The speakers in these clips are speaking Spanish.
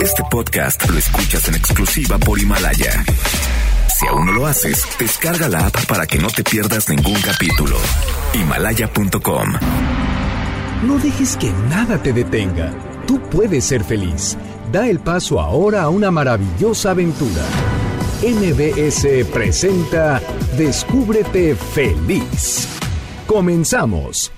Este podcast lo escuchas en exclusiva por Himalaya. Si aún no lo haces, descarga la app para que no te pierdas ningún capítulo. Himalaya.com. No dejes que nada te detenga. Tú puedes ser feliz. Da el paso ahora a una maravillosa aventura. MBS presenta Descúbrete feliz. Comenzamos.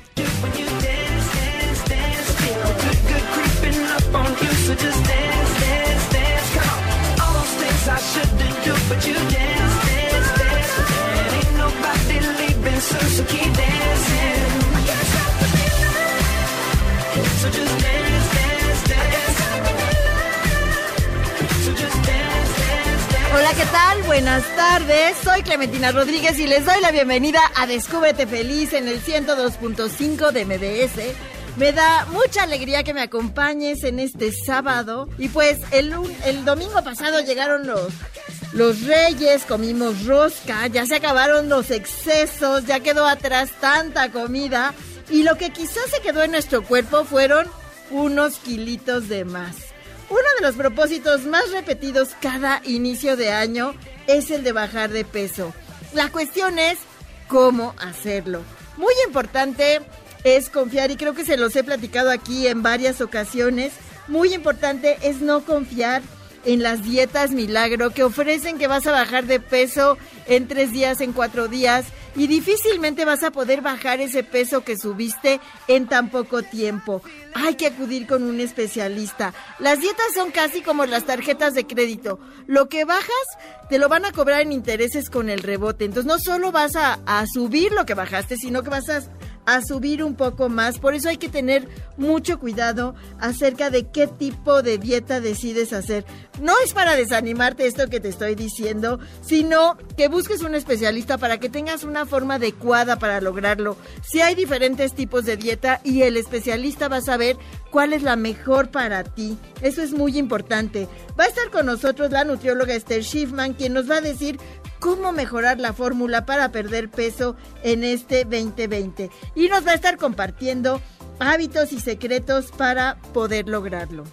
Hola, ¿qué tal? Buenas tardes. Soy Clementina Rodríguez y les doy la bienvenida a Descúbrete Feliz en el 102.5 de MBS. Me da mucha alegría que me acompañes en este sábado. Y pues el, el domingo pasado llegaron los, los reyes, comimos rosca, ya se acabaron los excesos, ya quedó atrás tanta comida. Y lo que quizás se quedó en nuestro cuerpo fueron unos kilitos de más. Uno de los propósitos más repetidos cada inicio de año es el de bajar de peso. La cuestión es cómo hacerlo. Muy importante es confiar y creo que se los he platicado aquí en varias ocasiones. Muy importante es no confiar en las dietas milagro que ofrecen que vas a bajar de peso en tres días, en cuatro días y difícilmente vas a poder bajar ese peso que subiste en tan poco tiempo. Hay que acudir con un especialista. Las dietas son casi como las tarjetas de crédito. Lo que bajas te lo van a cobrar en intereses con el rebote. Entonces no solo vas a, a subir lo que bajaste, sino que vas a a subir un poco más. Por eso hay que tener mucho cuidado acerca de qué tipo de dieta decides hacer. No es para desanimarte esto que te estoy diciendo, sino que busques un especialista para que tengas una forma adecuada para lograrlo. Si hay diferentes tipos de dieta y el especialista va a saber cuál es la mejor para ti. Eso es muy importante. Va a estar con nosotros la nutrióloga Esther Schiffman, quien nos va a decir cómo mejorar la fórmula para perder peso en este 2020. Y nos va a estar compartiendo hábitos y secretos para poder lograrlo.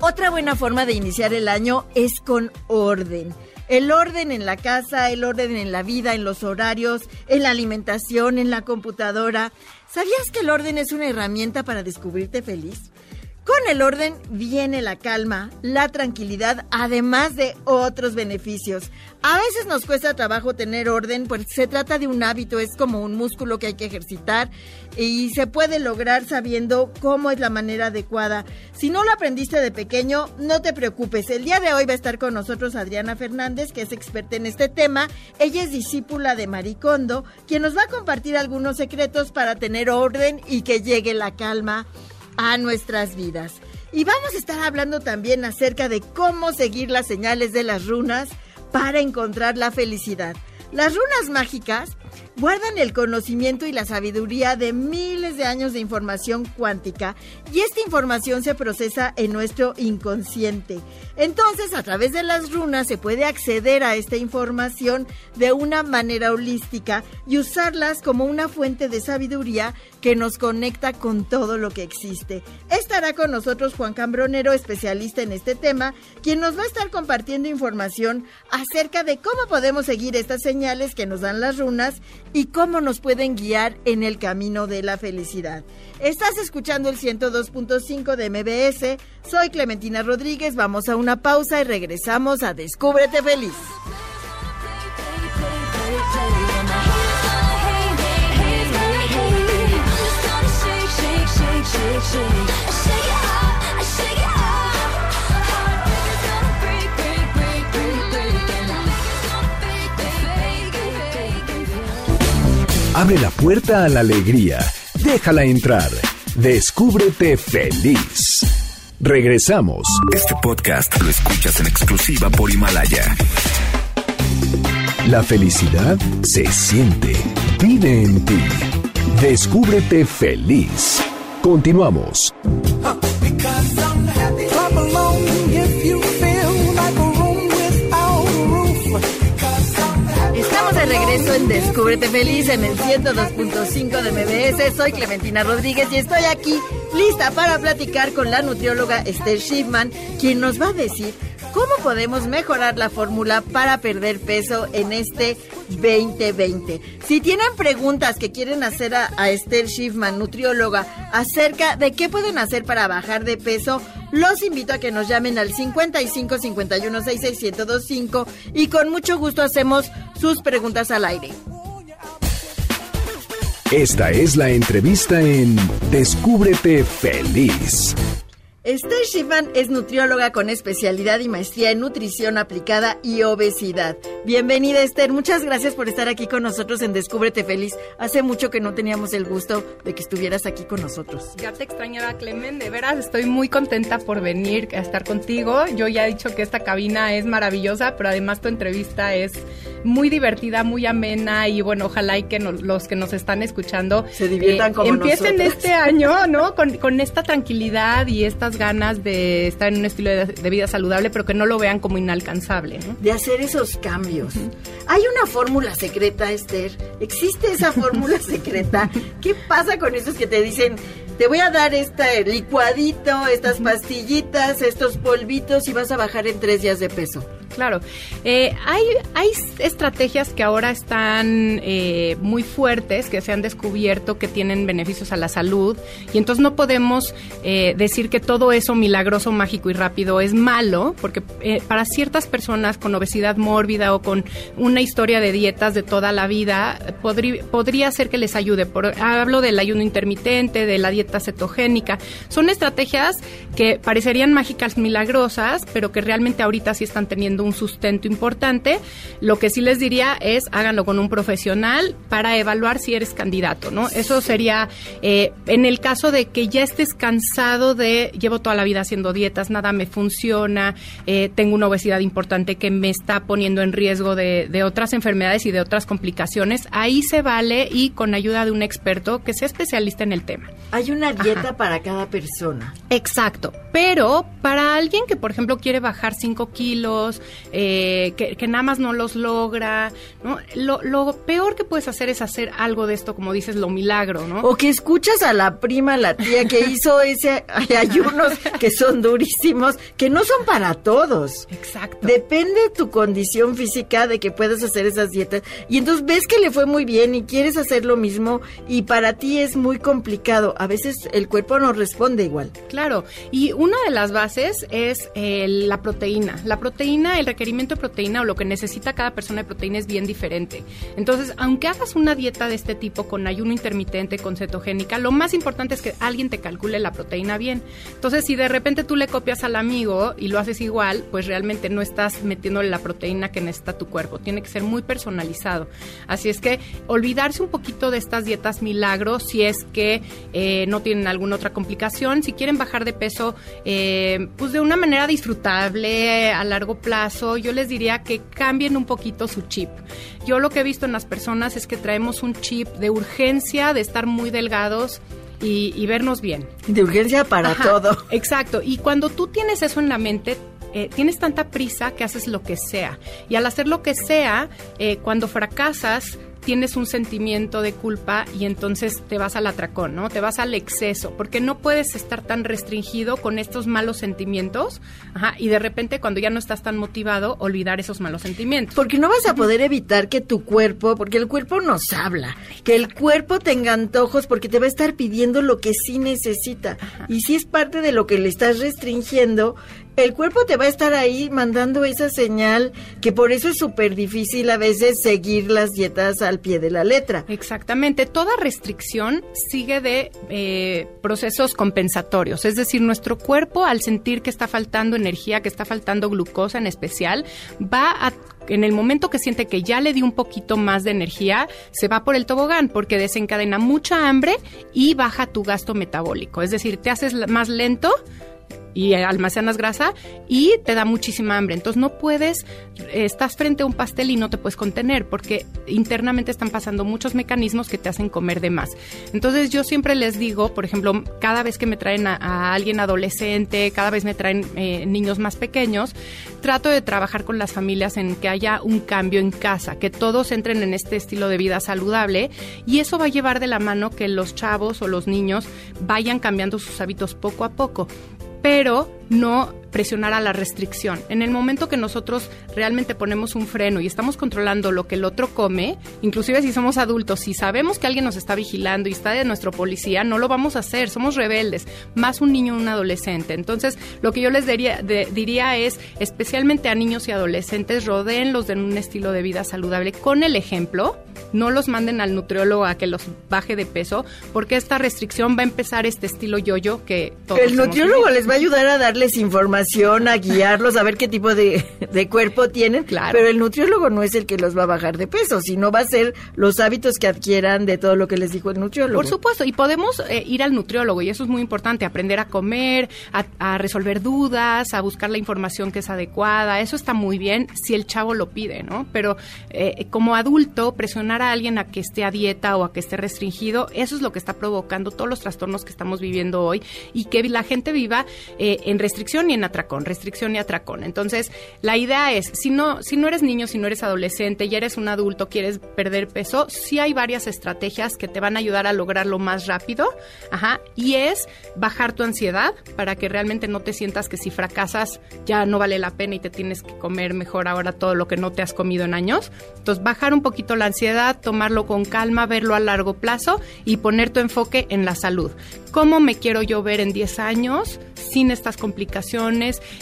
Otra buena forma de iniciar el año es con orden. El orden en la casa, el orden en la vida, en los horarios, en la alimentación, en la computadora. ¿Sabías que el orden es una herramienta para descubrirte feliz? Con el orden viene la calma, la tranquilidad, además de otros beneficios. A veces nos cuesta trabajo tener orden, pues se trata de un hábito, es como un músculo que hay que ejercitar y se puede lograr sabiendo cómo es la manera adecuada. Si no lo aprendiste de pequeño, no te preocupes. El día de hoy va a estar con nosotros Adriana Fernández, que es experta en este tema. Ella es discípula de Maricondo, quien nos va a compartir algunos secretos para tener orden y que llegue la calma a nuestras vidas. Y vamos a estar hablando también acerca de cómo seguir las señales de las runas para encontrar la felicidad. Las runas mágicas guardan el conocimiento y la sabiduría de miles de años de información cuántica y esta información se procesa en nuestro inconsciente. Entonces, a través de las runas se puede acceder a esta información de una manera holística y usarlas como una fuente de sabiduría que nos conecta con todo lo que existe. Estará con nosotros Juan Cambronero, especialista en este tema, quien nos va a estar compartiendo información acerca de cómo podemos seguir estas señales que nos dan las runas y cómo nos pueden guiar en el camino de la felicidad. Estás escuchando el 102.5 de MBS. Soy Clementina Rodríguez. Vamos a una pausa y regresamos a Descúbrete Feliz. Abre la puerta a la alegría. Déjala entrar. Descúbrete feliz. Regresamos. Este podcast lo escuchas en exclusiva por Himalaya. La felicidad se siente. Vive en ti. Descúbrete feliz. Continuamos. Estamos Descúbrete Feliz en el 102.5 de MBS. Soy Clementina Rodríguez y estoy aquí lista para platicar con la nutrióloga Esther Schiffman, quien nos va a decir cómo podemos mejorar la fórmula para perder peso en este 2020. Si tienen preguntas que quieren hacer a, Esther Schiffman, nutrióloga, acerca de qué pueden hacer para bajar de peso, los invito a que nos llamen al 55 51 66 1025 y con mucho gusto hacemos sus preguntas al aire. Esta es la entrevista en Descúbrete Feliz. Esther Schiffman es nutrióloga con especialidad y maestría en nutrición aplicada y obesidad. Bienvenida Esther, muchas gracias por estar aquí con nosotros en Descúbrete Feliz. Hace mucho que no teníamos el gusto de que estuvieras aquí con nosotros. Ya te extrañaba Clemen, de veras estoy muy contenta por venir a estar contigo. Yo ya he dicho que esta cabina es maravillosa, pero además tu entrevista es muy divertida, muy amena y bueno, ojalá y que los que nos están escuchando se diviertan eh, como empiecen este año, ¿no? Con, con esta tranquilidad y estas ganas de estar en un estilo de, vida saludable, pero que no lo vean como inalcanzable. De hacer esos cambios. Hay una fórmula secreta, Esther. ¿Existe esa fórmula secreta? ¿Qué pasa con esos que te dicen, te voy a dar este licuadito, estas pastillitas, estos polvitos y vas a bajar en tres días de peso? Claro, eh, hay, hay estrategias que ahora están eh, muy fuertes, que se han descubierto que tienen beneficios a la salud y entonces no podemos eh, decir que todo eso milagroso, mágico y rápido es malo, porque para ciertas personas con obesidad mórbida o con una historia de dietas de toda la vida, podría, podría ser que les ayude. Por, hablo del ayuno intermitente, de la dieta cetogénica. Son estrategias que parecerían mágicas, milagrosas, pero que realmente ahorita sí están teniendo un sustento importante. Lo que sí les diría es háganlo con un profesional para evaluar si eres candidato, ¿no? Eso sería eh, en el caso de que ya estés cansado de llevo toda la vida haciendo dietas, nada me funciona, eh, tengo una obesidad importante que me está poniendo en riesgo de, de otras enfermedades y de otras complicaciones. Ahí se vale y con ayuda de un experto que sea especialista en el tema. Hay una dieta para cada persona. Exacto, pero para alguien que por ejemplo quiere bajar 5 kilos, eh, que, nada más no los logra, ¿no? Lo, peor que puedes hacer es hacer algo de esto, como dices, lo milagro, ¿no? O que escuchas a la prima, la tía que hizo ese ayunos que son durísimos, que no son para todos. Exacto. Depende de tu condición física de que puedas hacer esas dietas. Y entonces ves que le fue muy bien y quieres hacer lo mismo y para ti es muy complicado. A veces el cuerpo no responde igual. Claro. Y una de las bases es eh, la proteína. La proteína, el requerimiento de proteína o lo que necesita cada persona de proteína es bien diferente. Entonces, aunque hagas una dieta de este tipo con ayuno intermitente, con cetogénica, lo más importante es que alguien te calcule la proteína bien. Entonces, si de repente tú le copias al amigo y lo haces igual, pues realmente no estás metiéndole la proteína que necesita tu cuerpo. Tiene que ser muy personalizado. Así es que olvidarse un poquito de estas dietas milagros si es que eh, no tienen alguna otra complicación. Si quieren bajar de peso, eh, pues de una manera disfrutable a largo plazo, yo les diría que cambien un poquito su chip. Yo lo que he visto en las personas es que traemos un chip de urgencia, de estar muy delgados. Y, vernos bien. De urgencia para todo. Exacto. Y cuando tú tienes eso en la mente, eh, tienes tanta prisa que haces lo que sea. Y al hacer lo que sea, eh, cuando fracasas, tienes un sentimiento de culpa y entonces te vas al atracón, ¿no? Te vas al exceso, porque no puedes estar tan restringido con estos malos sentimientos, ajá, y de repente cuando ya no estás tan motivado, olvidar esos malos sentimientos. Porque no vas a poder evitar que tu cuerpo, porque el cuerpo nos habla, que el cuerpo tenga antojos porque te va a estar pidiendo lo que sí necesita. Y si es parte de lo que le estás restringiendo, el cuerpo te va a estar ahí mandando esa señal que por eso es súper difícil a veces seguir las dietas al pie de la letra. Exactamente, toda restricción sigue de eh, procesos compensatorios, es decir, nuestro cuerpo al sentir que está faltando energía, que está faltando glucosa en especial, va a en el momento que siente que ya le dio un poquito más de energía, se va por el tobogán porque desencadena mucha hambre y baja tu gasto metabólico. Es decir, te haces más lento, y almacenas grasa y te da muchísima hambre. Entonces no puedes, estás frente a un pastel y no te puedes contener porque internamente están pasando muchos mecanismos que te hacen comer de más. Entonces yo siempre les digo, por ejemplo, cada vez que me traen a, alguien adolescente, cada vez me traen eh, niños más pequeños, trato de trabajar con las familias en que haya un cambio en casa, que todos entren en este estilo de vida saludable y eso va a llevar de la mano que los chavos o los niños vayan cambiando sus hábitos poco a poco pero no presionar a la restricción. En el momento que nosotros realmente ponemos un freno y estamos controlando lo que el otro come, inclusive si somos adultos, si sabemos que alguien nos está vigilando y está de nuestro policía, no lo vamos a hacer, somos rebeldes, más un niño o un adolescente. Entonces, lo que yo les diría, diría es, especialmente a niños y adolescentes, rodeenlos de un estilo de vida saludable con el ejemplo, no los manden al nutriólogo a que los baje de peso, porque esta restricción va a empezar este estilo yo-yo que todos El nutriólogo les va a ayudar a darles información, a guiarlos, a ver qué tipo de, cuerpo tienen. Claro. Pero el nutriólogo no es el que los va a bajar de peso, sino va a ser los hábitos que adquieran de todo lo que les dijo el nutriólogo. Por supuesto, y podemos eh, ir al nutriólogo, y eso es muy importante, aprender a comer, a, resolver dudas, a buscar la información que es adecuada. Eso está muy bien si el chavo lo pide, ¿no? Pero eh, como adulto, presionar a alguien a que esté a dieta o a que esté restringido, eso es lo que está provocando todos los trastornos que estamos viviendo hoy y que la gente viva eh, en restricción y en atracón, restricción y atracón. Entonces, la idea es, si no, si no eres niño, si no eres adolescente, ya eres un adulto, quieres perder peso, sí hay varias estrategias que te van a ayudar a lograrlo más rápido, ajá, y es bajar tu ansiedad para que realmente no te sientas que si fracasas ya no vale la pena y te tienes que comer mejor ahora todo lo que no te has comido en años. Entonces, bajar un poquito la ansiedad, tomarlo con calma, verlo a largo plazo y poner tu enfoque en la salud. ¿Cómo me quiero yo ver en 10 años sin estas complicaciones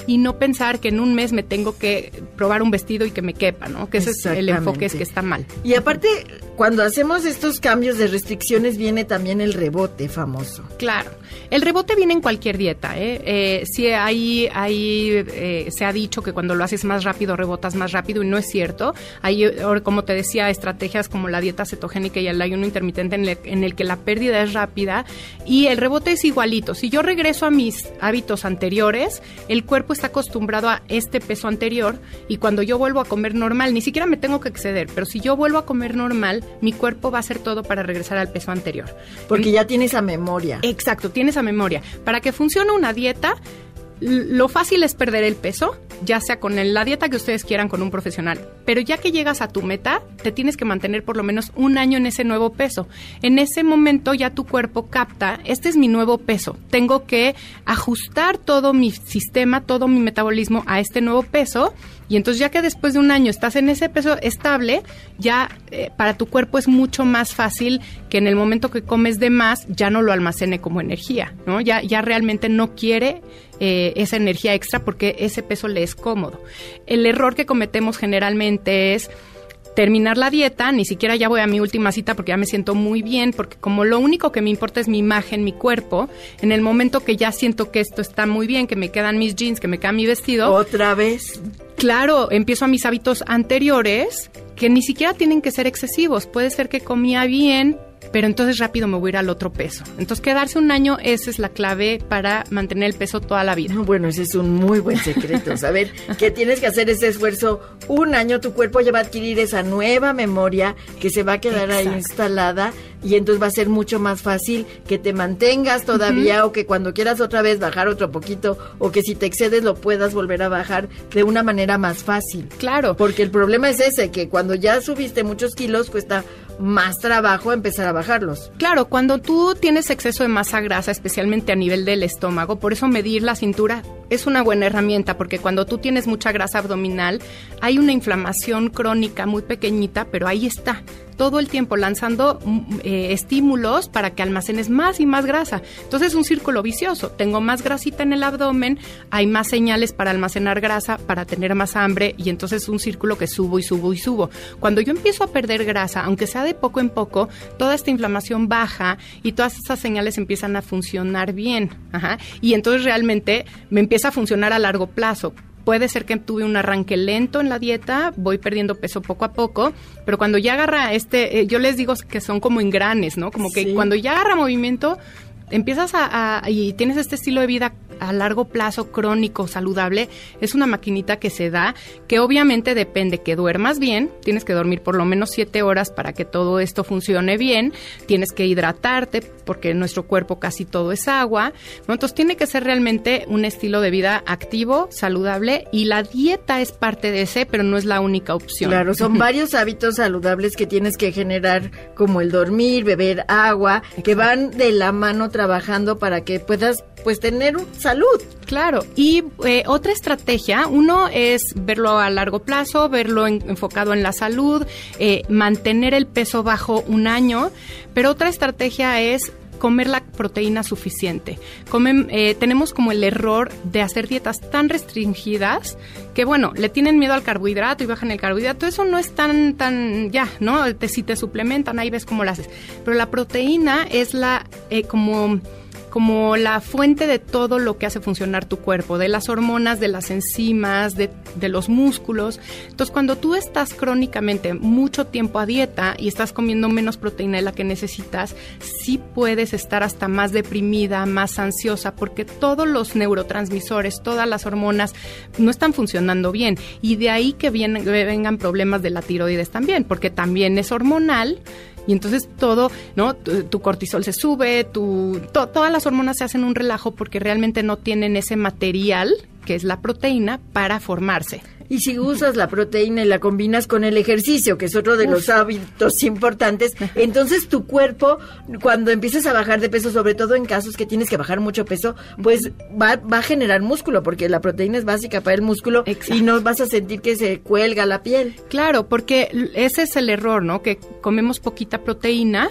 y no pensar que en un mes me tengo que probar un vestido y que me quepa, ¿no? Que ese es el enfoque es que está mal. Y aparte, cuando hacemos estos cambios de restricciones viene también el rebote famoso. Claro, el rebote viene en cualquier dieta. ¿eh? eh sí, ahí, ahí eh, se ha dicho que cuando lo haces más rápido rebotas más rápido y no es cierto. Hay, como te decía, estrategias como la dieta cetogénica y el ayuno intermitente en, en el que la pérdida es rápida y el rebote es igualito. Si yo regreso a mis hábitos anteriores, el cuerpo está acostumbrado a este peso anterior y cuando yo vuelvo a comer normal, ni siquiera me tengo que exceder, pero si yo vuelvo a comer normal, mi cuerpo va a hacer todo para regresar al peso anterior. Porque ya tiene esa memoria. Exacto, tiene esa memoria. Para que funcione una dieta, lo fácil es perder el peso, ya sea con la dieta que ustedes quieran con un profesional, pero ya que llegas a tu meta, te tienes que mantener por lo menos un año en ese nuevo peso. En ese momento ya tu cuerpo capta, este es mi nuevo peso, tengo que ajustar todo mi sistema, todo mi metabolismo a este nuevo peso y entonces ya que después de un año estás en ese peso estable, ya eh, para tu cuerpo es mucho más fácil que en el momento que comes de más ya no lo almacene como energía, ¿no? Ya, ya realmente no quiere eh, esa energía extra porque ese peso le es cómodo. El error que cometemos generalmente es terminar la dieta, ni siquiera ya voy a mi última cita porque ya me siento muy bien, porque como lo único que me importa es mi imagen, mi cuerpo, en el momento que ya siento que esto está muy bien, que me quedan mis jeans, que me queda mi vestido. Otra vez. Claro, empiezo a mis hábitos anteriores que ni siquiera tienen que ser excesivos. Puede ser que comía bien, pero entonces rápido me voy a ir al otro peso. Entonces quedarse un año, esa es la clave para mantener el peso toda la vida. Bueno, ese es un muy buen secreto, saber que tienes que hacer ese esfuerzo un año, tu cuerpo ya va a adquirir esa nueva memoria que se va a quedar ahí instalada y entonces va a ser mucho más fácil que te mantengas todavía o que cuando quieras otra vez bajar otro poquito o que si te excedes lo puedas volver a bajar de una manera más fácil. Claro. Porque el problema es ese, que cuando ya subiste muchos kilos cuesta más trabajo empezar a bajarlos. Claro, cuando tú tienes exceso de masa grasa, especialmente a nivel del estómago, por eso medir la cintura es una buena herramienta, porque cuando tú tienes mucha grasa abdominal, hay una inflamación crónica muy pequeñita, pero ahí está todo el tiempo lanzando mm, eh, estímulos para que almacenes más y más grasa. Entonces es un círculo vicioso. Tengo más grasita en el abdomen, hay más señales para almacenar grasa, para tener más hambre y entonces es un círculo que subo y subo y subo. Cuando yo empiezo a perder grasa, aunque sea de poco en poco, toda esta inflamación baja y todas esas señales empiezan a funcionar bien. Y entonces realmente me empieza a funcionar a largo plazo puede ser que tuve un arranque lento en la dieta, voy perdiendo peso poco a poco, pero cuando ya agarra este, eh, yo les digo que son como engranes, ¿no? Como que cuando ya agarra movimiento, empiezas a, y tienes este estilo de vida a largo plazo crónico, saludable, es una maquinita que se da, que obviamente depende que duermas bien, tienes que dormir por lo menos siete horas para que todo esto funcione bien, tienes que hidratarte porque nuestro cuerpo casi todo es agua, entonces tiene que ser realmente un estilo de vida activo, saludable y la dieta es parte de ese, pero no es la única opción. Claro, son varios hábitos saludables que tienes que generar, como el dormir, beber agua, que van de la mano trabajando para que puedas pues tener salud. Claro, y eh, otra estrategia, uno es verlo a largo plazo, verlo enfocado en la salud, eh, mantener el peso bajo un año, pero otra estrategia es comer la proteína suficiente. Eh, tenemos como el error de hacer dietas tan restringidas que, bueno, le tienen miedo al carbohidrato y bajan el carbohidrato. Eso no es tan, tan, ya, ¿no? si te suplementan, ahí ves cómo lo haces. Pero la proteína es la, como como la fuente de todo lo que hace funcionar tu cuerpo, de las hormonas, de las enzimas, de, los músculos. Entonces, cuando tú estás crónicamente mucho tiempo a dieta y estás comiendo menos proteína de la que necesitas, sí puedes estar hasta más deprimida, más ansiosa, porque todos los neurotransmisores, todas las hormonas no están funcionando bien. Y de ahí que vengan problemas de la tiroides también, porque también es hormonal y entonces todo, ¿no? Tu, cortisol se sube, tu, todas las hormonas se hacen un relajo porque realmente no tienen ese material, que es la proteína, para formarse. Y si usas la proteína y la combinas con el ejercicio, que es otro de los hábitos importantes, entonces tu cuerpo, cuando empieces a bajar de peso, sobre todo en casos que tienes que bajar mucho peso, pues va, va a generar músculo, porque la proteína es básica para el músculo y no vas a sentir que se cuelga la piel. Claro, porque ese es el error, ¿no? Que comemos poquita proteína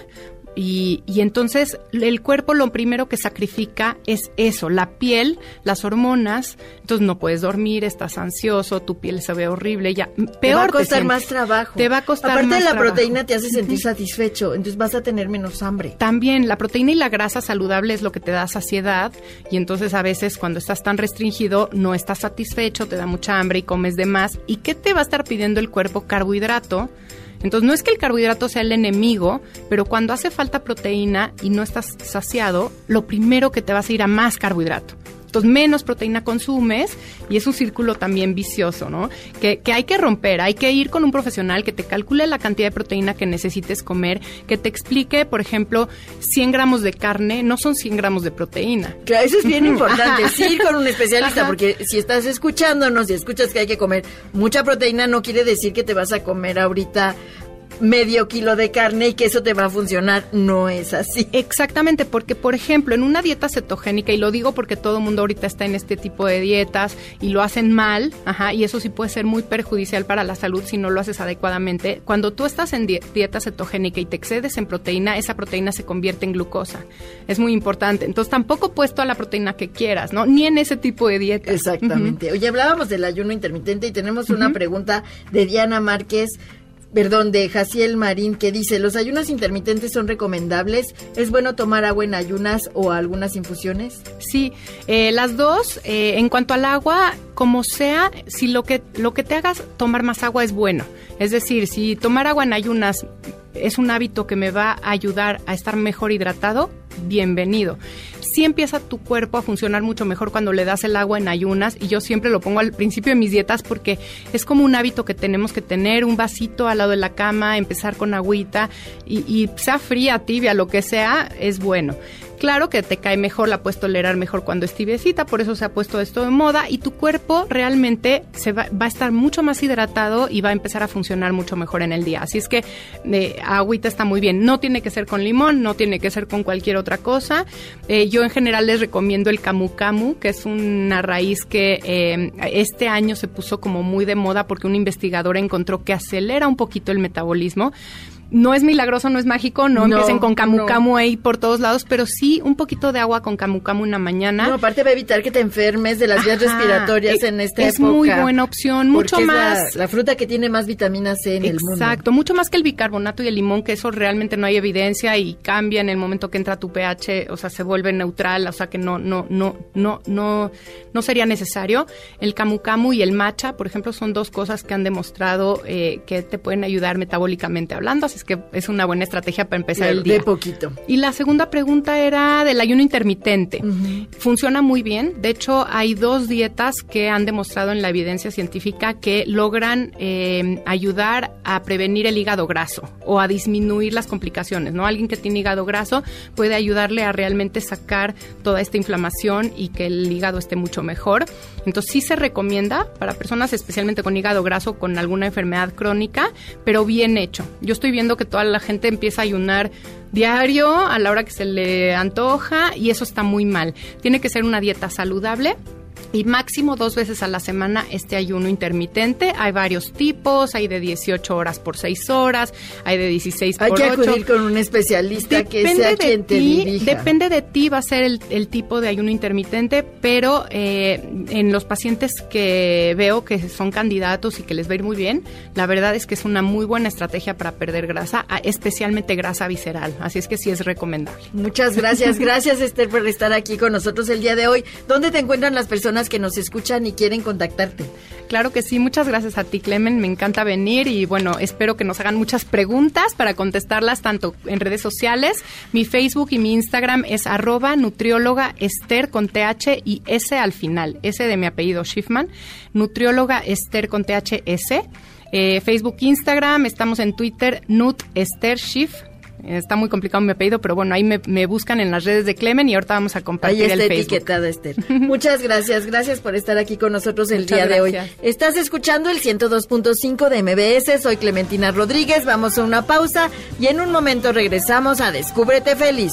y, y, entonces el cuerpo lo primero que sacrifica es eso, la piel, las hormonas. Entonces no puedes dormir, estás ansioso, tu piel se ve horrible, ya peor. Te va a costar más trabajo. Te va a costar Aparte de la proteína te hace sentir satisfecho, entonces vas a tener menos hambre. También la proteína y la grasa saludable es lo que te da saciedad y entonces a veces cuando estás tan restringido no estás satisfecho, te da mucha hambre y comes de más. ¿Y qué te va a estar pidiendo el cuerpo? Carbohidrato entonces no es que el carbohidrato sea el enemigo, pero cuando hace falta proteína y no estás saciado, lo primero que te vas a ir a más carbohidrato. Entonces, menos proteína consumes y es un círculo también vicioso, ¿no? Que, que, hay que romper, hay que ir con un profesional que te calcule la cantidad de proteína que necesites comer, que te explique, por ejemplo, 100 gramos de carne no son 100 gramos de proteína. Claro, eso es bien importante, sí ir con un especialista, porque si estás escuchándonos y escuchas que hay que comer mucha proteína, no quiere decir que te vas a comer ahorita medio kilo de carne y que eso te va a funcionar. No es así. Exactamente, porque por ejemplo, en una dieta cetogénica, y lo digo porque todo el mundo ahorita está en este tipo de dietas y lo hacen mal, ajá, y eso sí puede ser muy perjudicial para la salud si no lo haces adecuadamente. Cuando tú estás en dieta cetogénica y te excedes en proteína, esa proteína se convierte en glucosa. Es muy importante. Entonces tampoco puesto toda la proteína que quieras, ¿no? Ni en ese tipo de dieta. Exactamente. Oye, hablábamos del ayuno intermitente y tenemos una pregunta de Diana Márquez perdón, de Jaciel Marín, que dice, ¿los ayunos intermitentes son recomendables? ¿Es bueno tomar agua en ayunas o algunas infusiones? Sí, eh, las dos. Eh, en cuanto al agua, como sea, si lo que, lo que te hagas tomar más agua es bueno. Es decir, si tomar agua en ayunas es un hábito que me va a ayudar a estar mejor hidratado, bienvenido sí empieza tu cuerpo a funcionar mucho mejor cuando le das el agua en ayunas y yo siempre lo pongo al principio de mis dietas porque es como un hábito que tenemos que tener, un vasito al lado de la cama, empezar con agüita y, y sea fría, tibia, lo que sea, es bueno. Claro que te cae mejor, la puedes tolerar mejor cuando es tibiecita, por eso se ha puesto esto de moda y tu cuerpo realmente se va, a estar mucho más hidratado y va a empezar a funcionar mucho mejor en el día. Así es que eh, agüita está muy bien. No tiene que ser con limón, no tiene que ser con cualquier otra cosa. Eh, yo en general les recomiendo el camu camu, que es una raíz que eh, este año se puso como muy de moda porque un investigador encontró que acelera un poquito el metabolismo no es milagroso, no es mágico, no, empiecen con camu camu ahí por todos lados, pero sí un poquito de agua con camu camu una mañana. No, aparte va a evitar que te enfermes de las vías respiratorias en esta es época. Es muy buena opción, mucho más. la, fruta que tiene más vitamina C en el mundo. Exacto, mucho más que el bicarbonato y el limón, que eso realmente no hay evidencia y cambia en el momento que entra tu pH, o sea, se vuelve neutral, o sea que no, no, no, no, no, no sería necesario. El camu camu y el matcha, por ejemplo, son dos cosas que han demostrado eh, que te pueden ayudar metabólicamente hablando, así es que es una buena estrategia para empezar el día. De poquito. Y la segunda pregunta era del ayuno intermitente. Funciona muy bien. De hecho, hay dos dietas que han demostrado en la evidencia científica que logran eh, ayudar a prevenir el hígado graso o a disminuir las complicaciones. ¿no? Alguien que tiene hígado graso puede ayudarle a realmente sacar toda esta inflamación y que el hígado esté mucho mejor. Entonces sí se recomienda para personas especialmente con hígado graso, con alguna enfermedad crónica, pero bien hecho. Yo estoy viendo que toda la gente empieza a ayunar diario a la hora que se le antoja y eso está muy mal. Tiene que ser una dieta saludable y máximo dos veces a la semana este ayuno intermitente. Hay varios tipos, hay de 18 horas por 6 horas, hay de 16 hay por 8. Hay que acudir con un especialista que sea quien te dirija. Depende de ti, va a ser el, el tipo de ayuno intermitente, pero eh, en los pacientes que veo que son candidatos y que les va a ir muy bien, la verdad es que es una muy buena estrategia para perder grasa, especialmente grasa visceral. Así es que sí es recomendable. Muchas gracias. Gracias, Esther, por estar aquí con nosotros el día de hoy. ¿Dónde te encuentran las personas que nos escuchan y quieren contactarte. Claro que sí, muchas gracias a ti, Clemen. Me encanta venir y bueno, espero que nos hagan muchas preguntas para contestarlas tanto en redes sociales. Mi Facebook y mi Instagram es arroba nutrióloga Esther con TH y S al final, S de mi apellido Schiffman, nutrióloga Esther con TH S. Eh, Facebook, Instagram, estamos en Twitter, Nut Esther Está muy complicado mi apellido, pero bueno, ahí me, buscan en las redes de Clemen y ahorita vamos a compartir ahí está el Facebook. etiquetada, Esther. Muchas gracias, gracias por estar aquí con nosotros el día de hoy. Estás escuchando el 102.5 de MBS, soy Clementina Rodríguez, vamos a una pausa y en un momento regresamos a Descúbrete Feliz.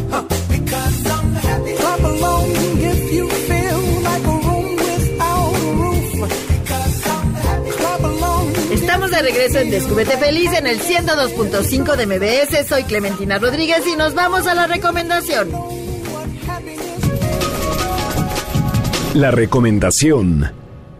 Regreso en Descúbrete Feliz en el 102.5 de MBS. Soy Clementina Rodríguez y nos vamos a la recomendación. La recomendación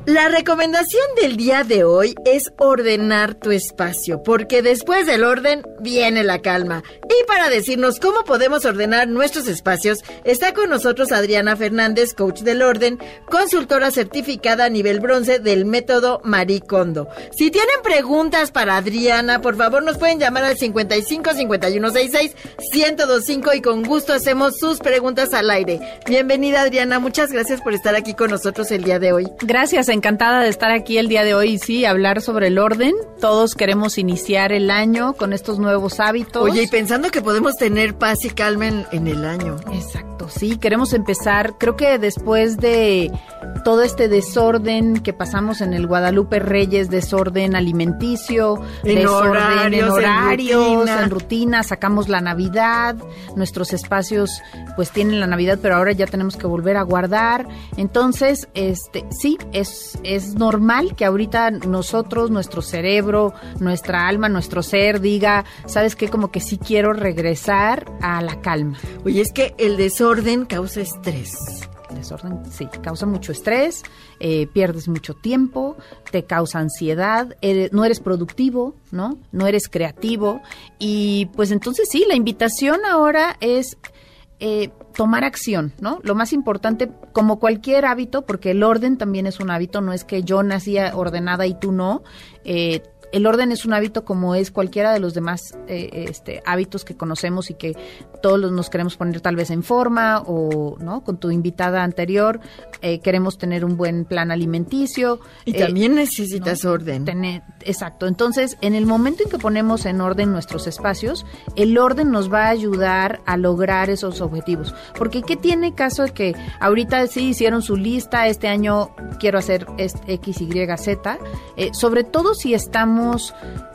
la recomendación del día de hoy es ordenar tu espacio, porque después del orden viene la calma. Y para decirnos cómo podemos ordenar nuestros espacios, está con nosotros Adriana Fernández, coach del orden, consultora certificada a nivel bronce del método Marie Kondo. Si tienen preguntas para Adriana, por favor nos pueden llamar al 55 51 66 1025 y con gusto hacemos sus preguntas al aire. Bienvenida Adriana, muchas gracias por estar aquí con nosotros el día de hoy. Gracias encantada de estar aquí el día de hoy y sí, hablar sobre el orden. Todos queremos iniciar el año con estos nuevos hábitos. Oye, y pensando que podemos tener paz y calma en, el año. Exacto, sí, queremos empezar, creo que después de todo este desorden que pasamos en el Guadalupe Reyes, desorden alimenticio, en desorden horarios, en horarios, en rutina. en rutina, sacamos la Navidad, nuestros espacios pues tienen la Navidad, pero ahora ya tenemos que volver a guardar. Entonces, este, sí, es es, normal que ahorita nosotros, nuestro cerebro, nuestra alma, nuestro ser diga, ¿sabes qué? Como que sí quiero regresar a la calma. Oye, es que el desorden causa estrés desorden, sí, causa mucho estrés, eh, pierdes mucho tiempo, te causa ansiedad, no eres productivo, ¿no? No eres creativo. Y pues entonces sí, la invitación ahora es eh, tomar acción, ¿no? Lo más importante, como cualquier hábito, porque el orden también es un hábito, no es que yo nacía ordenada y tú no, eh, el orden es un hábito como es cualquiera de los demás eh, este, hábitos que conocemos y que todos nos queremos poner tal vez en forma o no con tu invitada anterior eh, queremos tener un buen plan alimenticio. Y también necesitas orden. Tener, exacto. Entonces en el momento en que ponemos en orden nuestros espacios el orden nos va a ayudar a lograr esos objetivos. Porque qué tiene caso de que ahorita sí hicieron su lista este año quiero hacer x y z eh, sobre todo si estamos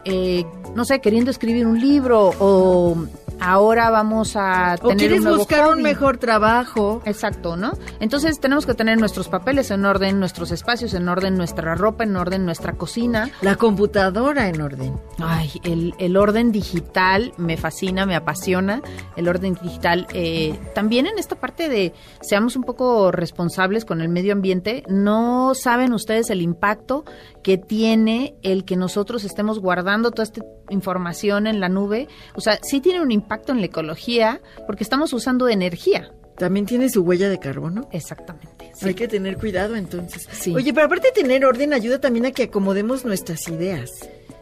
eh, no sé, queriendo escribir un libro o ahora vamos a o tener quieres un nuevo buscar un mejor trabajo. Exacto, ¿no? Entonces tenemos que tener nuestros papeles en orden, nuestros espacios en orden, nuestra ropa en orden, nuestra cocina. La computadora en orden. Ay, el, el orden digital me fascina, me apasiona. El orden digital. eh, también en esta parte de seamos un poco responsables con el medio ambiente. No saben ustedes el impacto que tiene el que nosotros estemos guardando toda esta información en la nube. O sea, sí tiene un impacto en la ecología porque estamos usando energía. También tiene su huella de carbono. Exactamente. sí. Hay que tener cuidado entonces. Sí. Oye, pero aparte de tener orden ayuda también a que acomodemos nuestras ideas.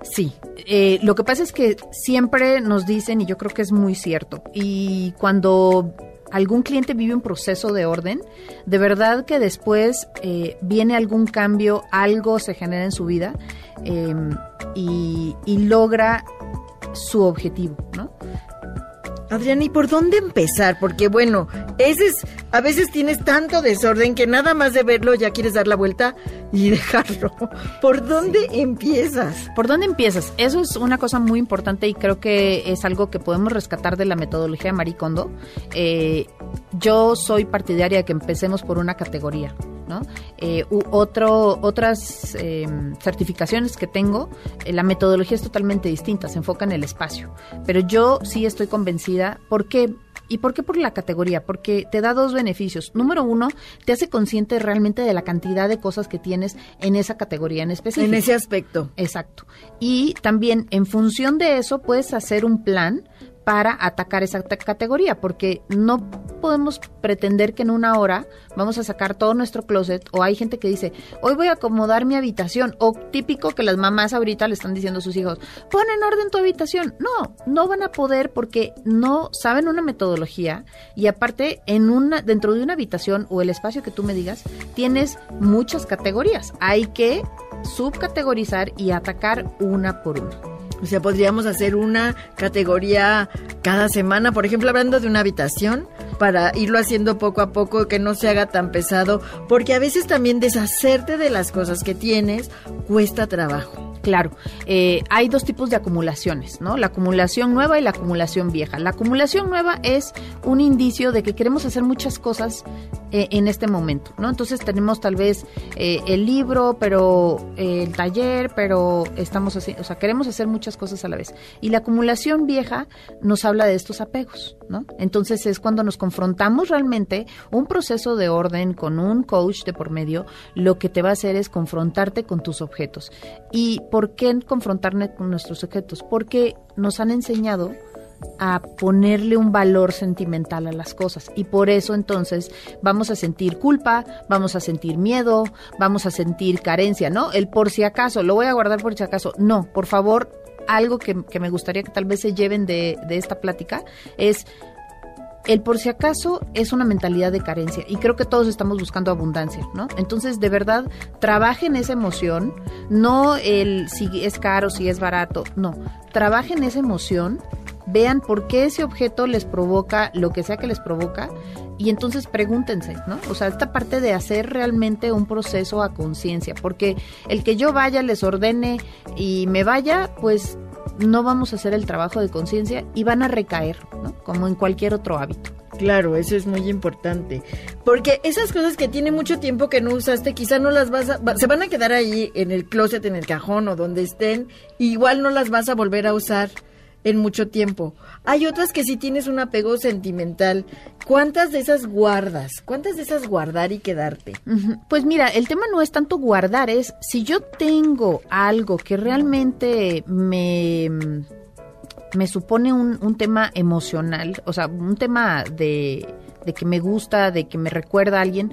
Sí, eh, lo que pasa es que siempre nos dicen, y yo creo que es muy cierto, y cuando algún cliente vive un proceso de orden, de verdad que después eh, viene algún cambio, algo se genera en su vida eh, y, y logra su objetivo, ¿no? Adriana, ¿y por dónde empezar? Porque bueno, ese es, a veces tienes tanto desorden que nada más de verlo ya quieres dar la vuelta y dejarlo. ¿Por dónde empiezas? ¿Por dónde empiezas? Eso es una cosa muy importante y creo que es algo que podemos rescatar de la metodología de Marie Kondo. Eh, yo soy partidaria de que empecemos por una categoría, ¿no? Eh, u otro, otras eh, certificaciones que tengo, eh, la metodología es totalmente distinta, se enfoca en el espacio. Pero yo sí estoy convencida, ¿por qué? ¿Y por qué por la categoría? Porque te da dos beneficios. Número uno, te hace consciente realmente de la cantidad de cosas que tienes en esa categoría en específico. En ese aspecto. Exacto. Y también en función de eso puedes hacer un plan para atacar esa categoría, porque no podemos pretender que en una hora vamos a sacar todo nuestro closet, o hay gente que dice, hoy voy a acomodar mi habitación, o típico que las mamás ahorita le están diciendo a sus hijos, pon en orden tu habitación. No, no van a poder porque no saben una metodología y aparte en una dentro de una habitación o el espacio que tú me digas, tienes muchas categorías. Hay que subcategorizar y atacar una por una. O sea, podríamos hacer una categoría cada semana, por ejemplo, hablando de una habitación, para irlo haciendo poco a poco, que no se haga tan pesado, porque a veces también deshacerte de las cosas que tienes cuesta trabajo. Claro, eh, hay dos tipos de acumulaciones, ¿no? La acumulación nueva y la acumulación vieja. La acumulación nueva es un indicio de que queremos hacer muchas cosas eh, en este momento, ¿no? Entonces tenemos tal vez eh, el libro, pero el taller, pero estamos así, o sea, queremos hacer muchas cosas a la vez. Y la acumulación vieja nos habla de estos apegos, ¿no? Entonces es cuando nos confrontamos realmente un proceso de orden con un coach de por medio, lo que te va a hacer es confrontarte con tus objetos. ¿Y por qué confrontarnos con nuestros objetos? Porque nos han enseñado a ponerle un valor sentimental a las cosas y por eso entonces vamos a sentir culpa, vamos a sentir miedo, vamos a sentir carencia, ¿no? El por si acaso, lo voy a guardar por si acaso. No, por favor, algo que, que me gustaría que tal vez se lleven de, de esta plática es el por si acaso es una mentalidad de carencia y creo que todos estamos buscando abundancia, ¿no? Entonces, de verdad, trabajen esa emoción, no el si es caro, si es barato, no, trabajen esa emoción, vean por qué ese objeto les provoca lo que sea que les provoca y entonces pregúntense, ¿no? O sea, esta parte de hacer realmente un proceso a conciencia, porque el que yo vaya, les ordene y me vaya, pues no vamos a hacer el trabajo de conciencia y van a recaer, ¿no? Como en cualquier otro hábito. Claro, eso es muy importante. Porque esas cosas que tiene mucho tiempo que no usaste, quizá no las vas a... Se van a quedar ahí en el closet, en el cajón o donde estén. igual no las vas a volver a usar en mucho tiempo. Hay otras que sí tienes un apego sentimental. ¿Cuántas de esas guardas? ¿Cuántas de esas guardar y quedarte? Pues mira, el tema no es tanto guardar, es si yo tengo algo que realmente me, me supone un, un tema emocional, o sea, un tema de, de que me gusta, de que me recuerda a alguien,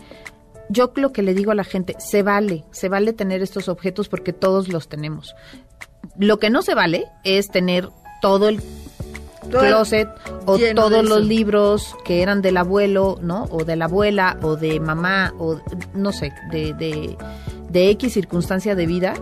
yo lo que le digo a la gente, se vale, se vale tener estos objetos porque todos los tenemos. Lo que no se vale es tener todo el Todo closet o todos los libros que eran del abuelo, ¿no? O de la abuela o de mamá o no sé, de, de, de X circunstancia de vida.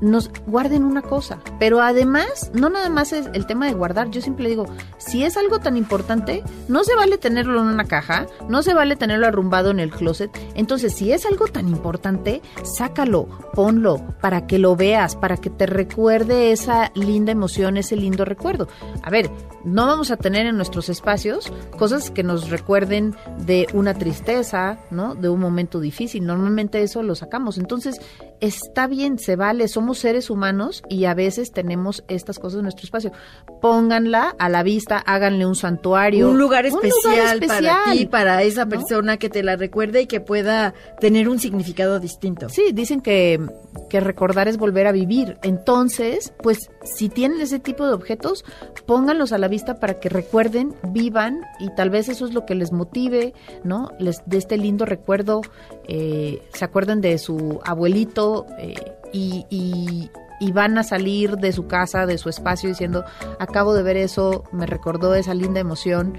Nos guarden una cosa, pero además, no nada más es el tema de guardar. Yo siempre digo, si es algo tan importante, no se vale tenerlo en una caja, no se vale tenerlo arrumbado en el closet. Entonces, si es algo tan importante, sácalo, ponlo para que lo veas, para que te recuerde esa linda emoción, ese lindo recuerdo. A ver, no vamos a tener en nuestros espacios cosas que nos recuerden de una tristeza, ¿no? De un momento difícil. Normalmente eso lo sacamos. Entonces, está bien, se vale, somos seres humanos y a veces tenemos estas cosas en nuestro espacio. Pónganla a la vista, háganle un santuario. Un lugar especial, para ti, para esa persona que te la recuerde y que pueda tener un significado distinto. Sí, dicen que, que recordar es volver a vivir. Entonces, pues si tienen ese tipo de objetos, pónganlos a la vista para que recuerden, vivan y tal vez eso es lo que les motive, ¿no? Les de este lindo recuerdo, eh, se acuerden de su abuelito eh, y, y, y van a salir de su casa, de su espacio diciendo, acabo de ver eso, me recordó esa linda emoción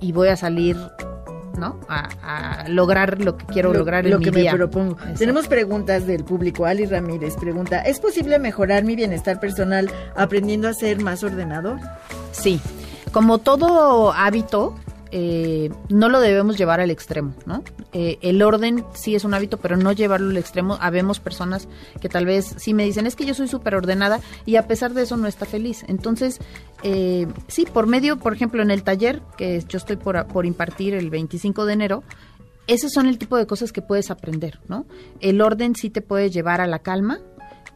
y voy a salir ¿no? A, lograr lo que quiero lograr en lo mi que día. me propongo. Tenemos preguntas del público. Ali Ramírez pregunta, ¿es posible mejorar mi bienestar personal aprendiendo a ser más ordenado? Sí. Como todo hábito, eh, no lo debemos llevar al extremo, ¿no? Eh, el orden sí es un hábito, pero no llevarlo al extremo. Habemos personas que tal vez sí me dicen, es que yo soy súper ordenada y a pesar de eso no está feliz. Entonces, eh, sí, por medio, por ejemplo, en el taller que yo estoy por, por impartir el 25 de enero, esos son el tipo de cosas que puedes aprender, ¿no? El orden sí te puede llevar a la calma,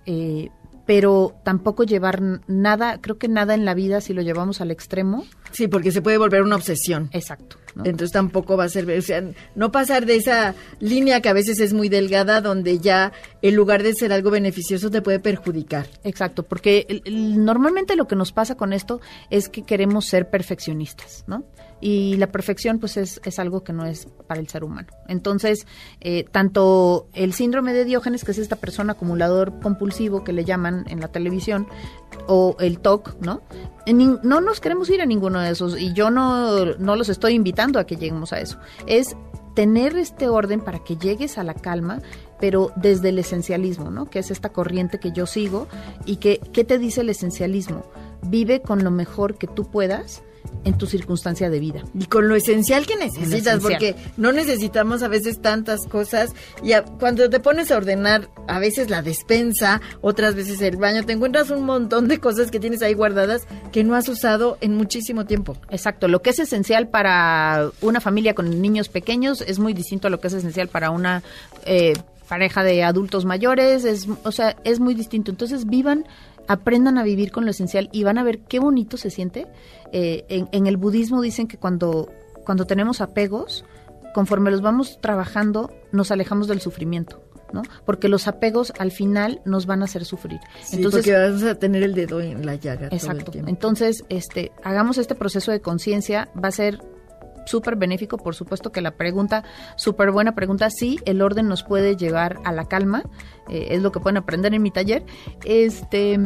eh, pero tampoco llevar nada, creo que nada en la vida si lo llevamos al extremo. Sí, porque se puede volver una obsesión. Exacto. ¿no? Entonces tampoco va a ser, o sea, no pasar de esa línea que a veces es muy delgada, donde ya en lugar de ser algo beneficioso te puede perjudicar. Exacto, porque el, el, normalmente lo que nos pasa con esto es que queremos ser perfeccionistas, ¿no? Y la perfección pues es, es, algo que no es para el ser humano. Entonces, eh, tanto el síndrome de Diógenes, que es esta persona acumulador compulsivo que le llaman en la televisión, o el TOC, ¿no? No nos queremos ir a ninguno de esos y yo no, no los estoy invitando a que lleguemos a eso. Es tener este orden para que llegues a la calma, pero desde el esencialismo, ¿no? Que es esta corriente que yo sigo y que, ¿qué te dice el esencialismo? Vive con lo mejor que tú puedas en tu circunstancia de vida. Y con lo esencial que necesitas, esencial. porque no necesitamos a veces tantas cosas. Y a, cuando te pones a ordenar, a veces la despensa, otras veces el baño, te encuentras un montón de cosas que tienes ahí guardadas que no has usado en muchísimo tiempo. Exacto, lo que es esencial para una familia con niños pequeños es muy distinto a lo que es esencial para una... Eh, pareja de adultos mayores, es, o sea, es muy distinto. Entonces vivan aprendan a vivir con lo esencial y van a ver qué bonito se siente. Eh, en, en, el budismo dicen que cuando, cuando tenemos apegos, conforme los vamos trabajando, nos alejamos del sufrimiento. ¿no? Porque los apegos al final nos van a hacer sufrir. Sí, Entonces, porque vamos a tener el dedo en la llaga. Exacto. Entonces, este, hagamos este proceso de conciencia, va a ser súper benéfico, por supuesto que la pregunta, súper buena pregunta, sí, el orden nos puede llevar a la calma, eh, es lo que pueden aprender en mi taller. Este,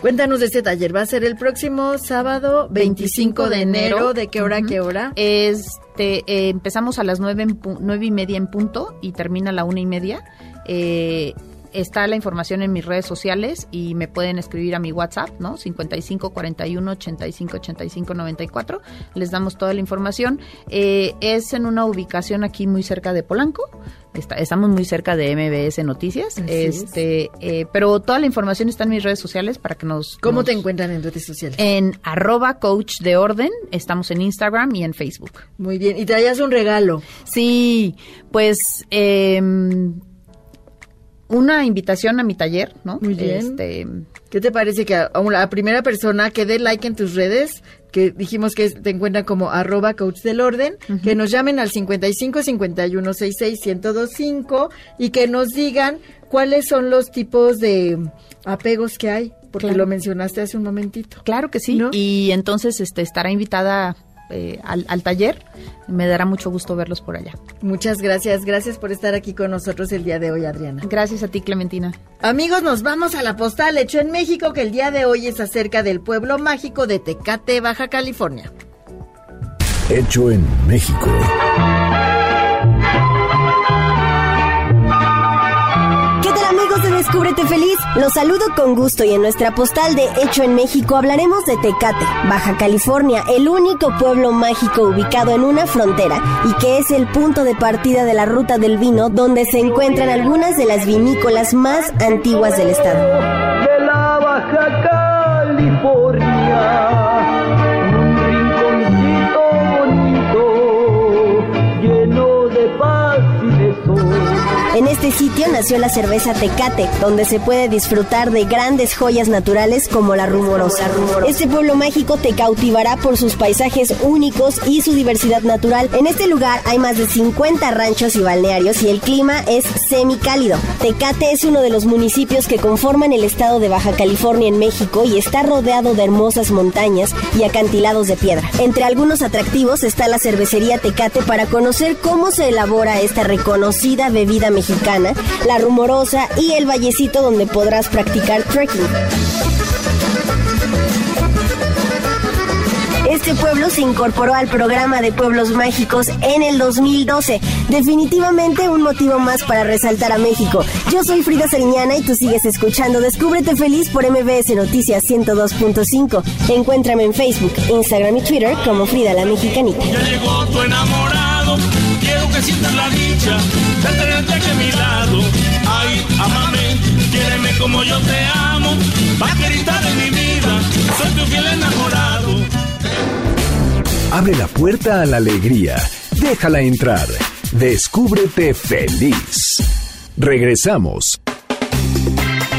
Cuéntanos de este taller, va a ser el próximo sábado 25 de enero, ¿de qué hora a qué hora? Este, eh, empezamos a las nueve, en nueve y media en punto y termina a la una y media. Eh, está la información en mis redes sociales y me pueden escribir a mi WhatsApp, ¿no? 55 41 85 85 94. Les damos toda la información. Eh, es en una ubicación aquí muy cerca de Polanco. Está, estamos muy cerca de MBS Noticias. Así este, eh, pero toda la información está en mis redes sociales para que nos. ¿Cómo nos, te encuentran en redes sociales? En arroba coach de orden. Estamos en Instagram y en Facebook. Muy bien. Y traías un regalo. Sí, pues. Eh, una invitación a mi taller, ¿no? Muy bien. Este, ¿Qué te parece que a, a la primera persona que dé like en tus redes, que dijimos que te encuentran como arroba coach del orden, uh -huh. que nos llamen al 55 51 66 1025 y que nos digan cuáles son los tipos de apegos que hay? Porque claro. lo mencionaste hace un momentito. Claro que sí. ¿no? Y entonces este estará invitada eh, al, al, taller. Me dará mucho gusto verlos por allá. Muchas gracias. Gracias por estar aquí con nosotros el día de hoy, Adriana. Gracias a ti, Clementina. Amigos, nos vamos a la postal hecho en México, que el día de hoy es acerca del pueblo mágico de Tecate, Baja California. Hecho en México. Descúbrete feliz. Los saludo con gusto y en nuestra postal de Hecho en México hablaremos de Tecate, Baja California, el único pueblo mágico ubicado en una frontera y que es el punto de partida de la ruta del vino donde se encuentran algunas de las vinícolas más antiguas del estado. De Baja este sitio nació la cerveza Tecate, donde se puede disfrutar de grandes joyas naturales como la rumorosa. Este pueblo mágico te cautivará por sus paisajes únicos y su diversidad natural. En este lugar hay más de 50 ranchos y balnearios y el clima es semicálido. Tecate es uno de los municipios que conforman el estado de Baja California en México y está rodeado de hermosas montañas y acantilados de piedra. Entre algunos atractivos está la cervecería Tecate para conocer cómo se elabora esta reconocida bebida mexicana, la rumorosa y el vallecito donde podrás practicar trekking. Este pueblo se incorporó al programa de pueblos mágicos en el 2012. Definitivamente un motivo más para resaltar a México. Yo soy Frida Sariñana y tú sigues escuchando Descúbrete Feliz por MBS Noticias 102.5. Encuéntrame en Facebook, Instagram y Twitter como Frida la Mexicanita. Ya llegó tu enamorado, quiero que sientas la dicha de tenerte aquí a mi lado. Ay, amame, quiéreme como yo te amo, vaquerita de mi vida, soy tu fiel enamorado. Abre la puerta a la alegría. Déjala entrar. Descúbrete feliz. Regresamos.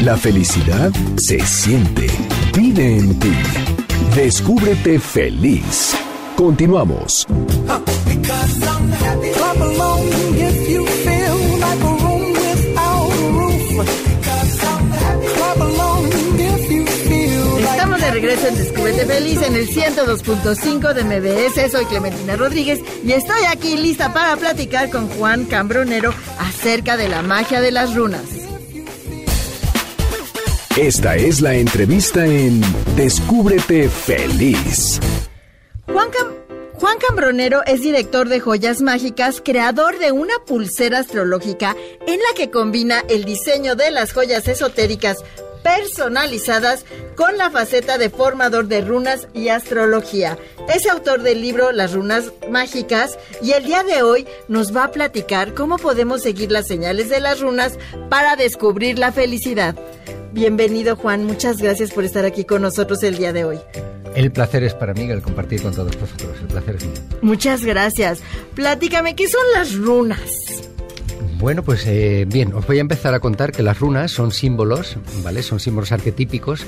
La felicidad se siente. Vive en ti. Descúbrete feliz. Continuamos. Regreso en Descúbrete Feliz en el 102.5 de MBS. Soy Clementina Rodríguez y estoy aquí lista para platicar con Juan Cambronero acerca de la magia de las runas. Esta es la entrevista en Descúbrete feliz. Juan, Cam- Juan Cambronero es director de Joyas Mágicas, creador de una pulsera astrológica en la que combina el diseño de las joyas esotéricas personalizadas con la faceta de formador de runas y astrología. Es autor del libro Las runas mágicas y el día de hoy nos va a platicar cómo podemos seguir las señales de las runas para descubrir la felicidad. Bienvenido Juan, muchas gracias por estar aquí con nosotros el día de hoy. El placer es para mí el compartir con todos vosotros. El placer es mío. Muchas gracias. Platícame, ¿qué son las runas? Bueno, pues eh, bien, os voy a empezar a contar que las runas son símbolos, ¿vale? Son símbolos arquetípicos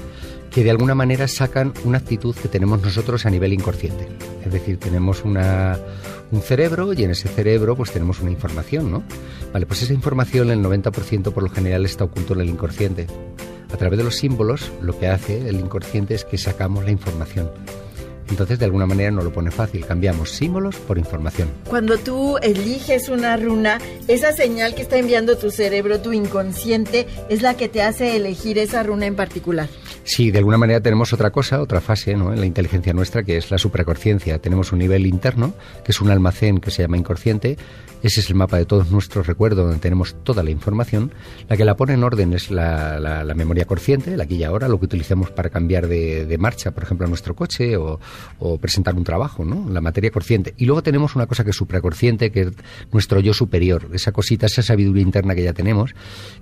que de alguna manera sacan una actitud que tenemos nosotros a nivel inconsciente. Es decir, tenemos una, un cerebro y en ese cerebro pues tenemos una información, ¿no? Vale, pues esa información, el 90% por lo general está oculto en el inconsciente. A través de los símbolos, lo que hace el inconsciente es que sacamos la información. Entonces, de alguna manera no lo pone fácil. Cambiamos símbolos por información. Cuando tú eliges una runa, esa señal que está enviando tu cerebro, tu inconsciente, es la que te hace elegir esa runa en particular. Sí, de alguna manera tenemos otra cosa, otra fase ¿no? en la inteligencia nuestra, que es la supraconsciencia. Tenemos un nivel interno, que es un almacén que se llama inconsciente. Ese es el mapa de todos nuestros recuerdos, donde tenemos toda la información. La que la pone en orden es la, la- la memoria consciente, la aquí y ahora, lo que utilizamos para cambiar de, de marcha, por ejemplo, a nuestro coche o, o presentar un trabajo, ¿no? la materia consciente. Y luego tenemos una cosa que es supraconsciente, que es nuestro yo superior, esa cosita, esa sabiduría interna que ya tenemos,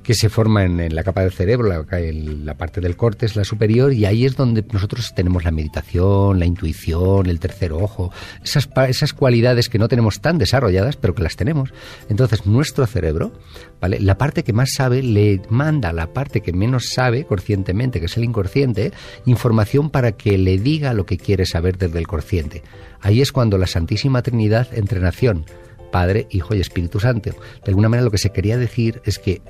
que se forma en, en la capa del cerebro, la, en la parte del córtex, la superior, y ahí es donde nosotros tenemos la meditación, la intuición, el tercer ojo, esas, esas cualidades que no tenemos tan desarrolladas, pero que las tenemos. Entonces, nuestro cerebro, ¿vale? La parte que más sabe le manda a la parte que menos sabe conscientemente, que es el inconsciente, información para que le diga lo que quiere saber desde el consciente. Ahí es cuando la Santísima Trinidad entra en acción, Padre, Hijo y Espíritu Santo. De alguna manera lo que se quería decir es que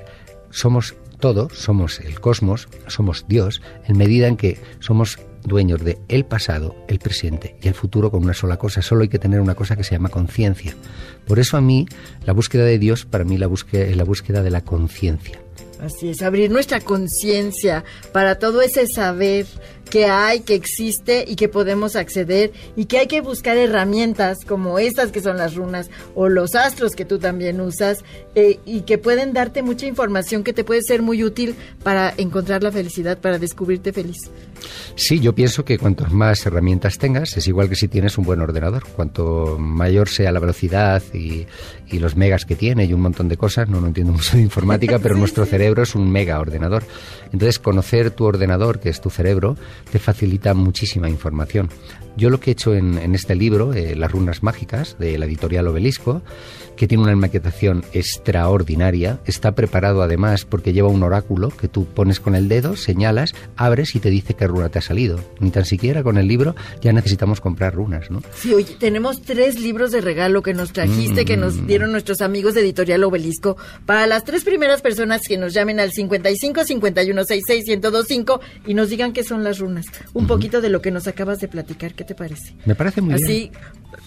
somos todo, somos el cosmos, somos Dios, en medida en que somos dueños de el pasado, el presente y el futuro con una sola cosa. Solo hay que tener una cosa que se llama conciencia. Por eso a mí la búsqueda de Dios, para mí la búsqueda es la búsqueda de la conciencia. Así es, abrir nuestra conciencia para todo ese saber que hay, que existe y que podemos acceder y que hay que buscar herramientas como estas que son las runas o los astros que tú también usas eh, y que pueden darte mucha información que te puede ser muy útil para encontrar la felicidad, para descubrirte feliz. Sí, yo pienso que cuantas más herramientas tengas, es igual que si tienes un buen ordenador. Cuanto mayor sea la velocidad y, y los megas que tiene y un montón de cosas, no, no entiendo mucho de informática, pero nuestro cerebro es un mega ordenador. Entonces, conocer tu ordenador, que es tu cerebro, te facilita muchísima información. Yo lo que he hecho en, en este libro, eh, Las runas mágicas, de la editorial Obelisco, que tiene una maquetación extraordinaria. Está preparado además porque lleva un oráculo que tú pones con el dedo, señalas, abres y te dice qué runa te ha salido. Ni tan siquiera con el libro ya necesitamos comprar runas, ¿no? Sí, oye, tenemos tres libros de regalo que nos trajiste, que nos dieron nuestros amigos de Editorial Obelisco, para las tres primeras personas que nos llamen al 55 51 66 1025 y nos digan qué son las runas. Un poquito de lo que nos acabas de platicar, ¿qué te parece? Me parece muy bien. Así,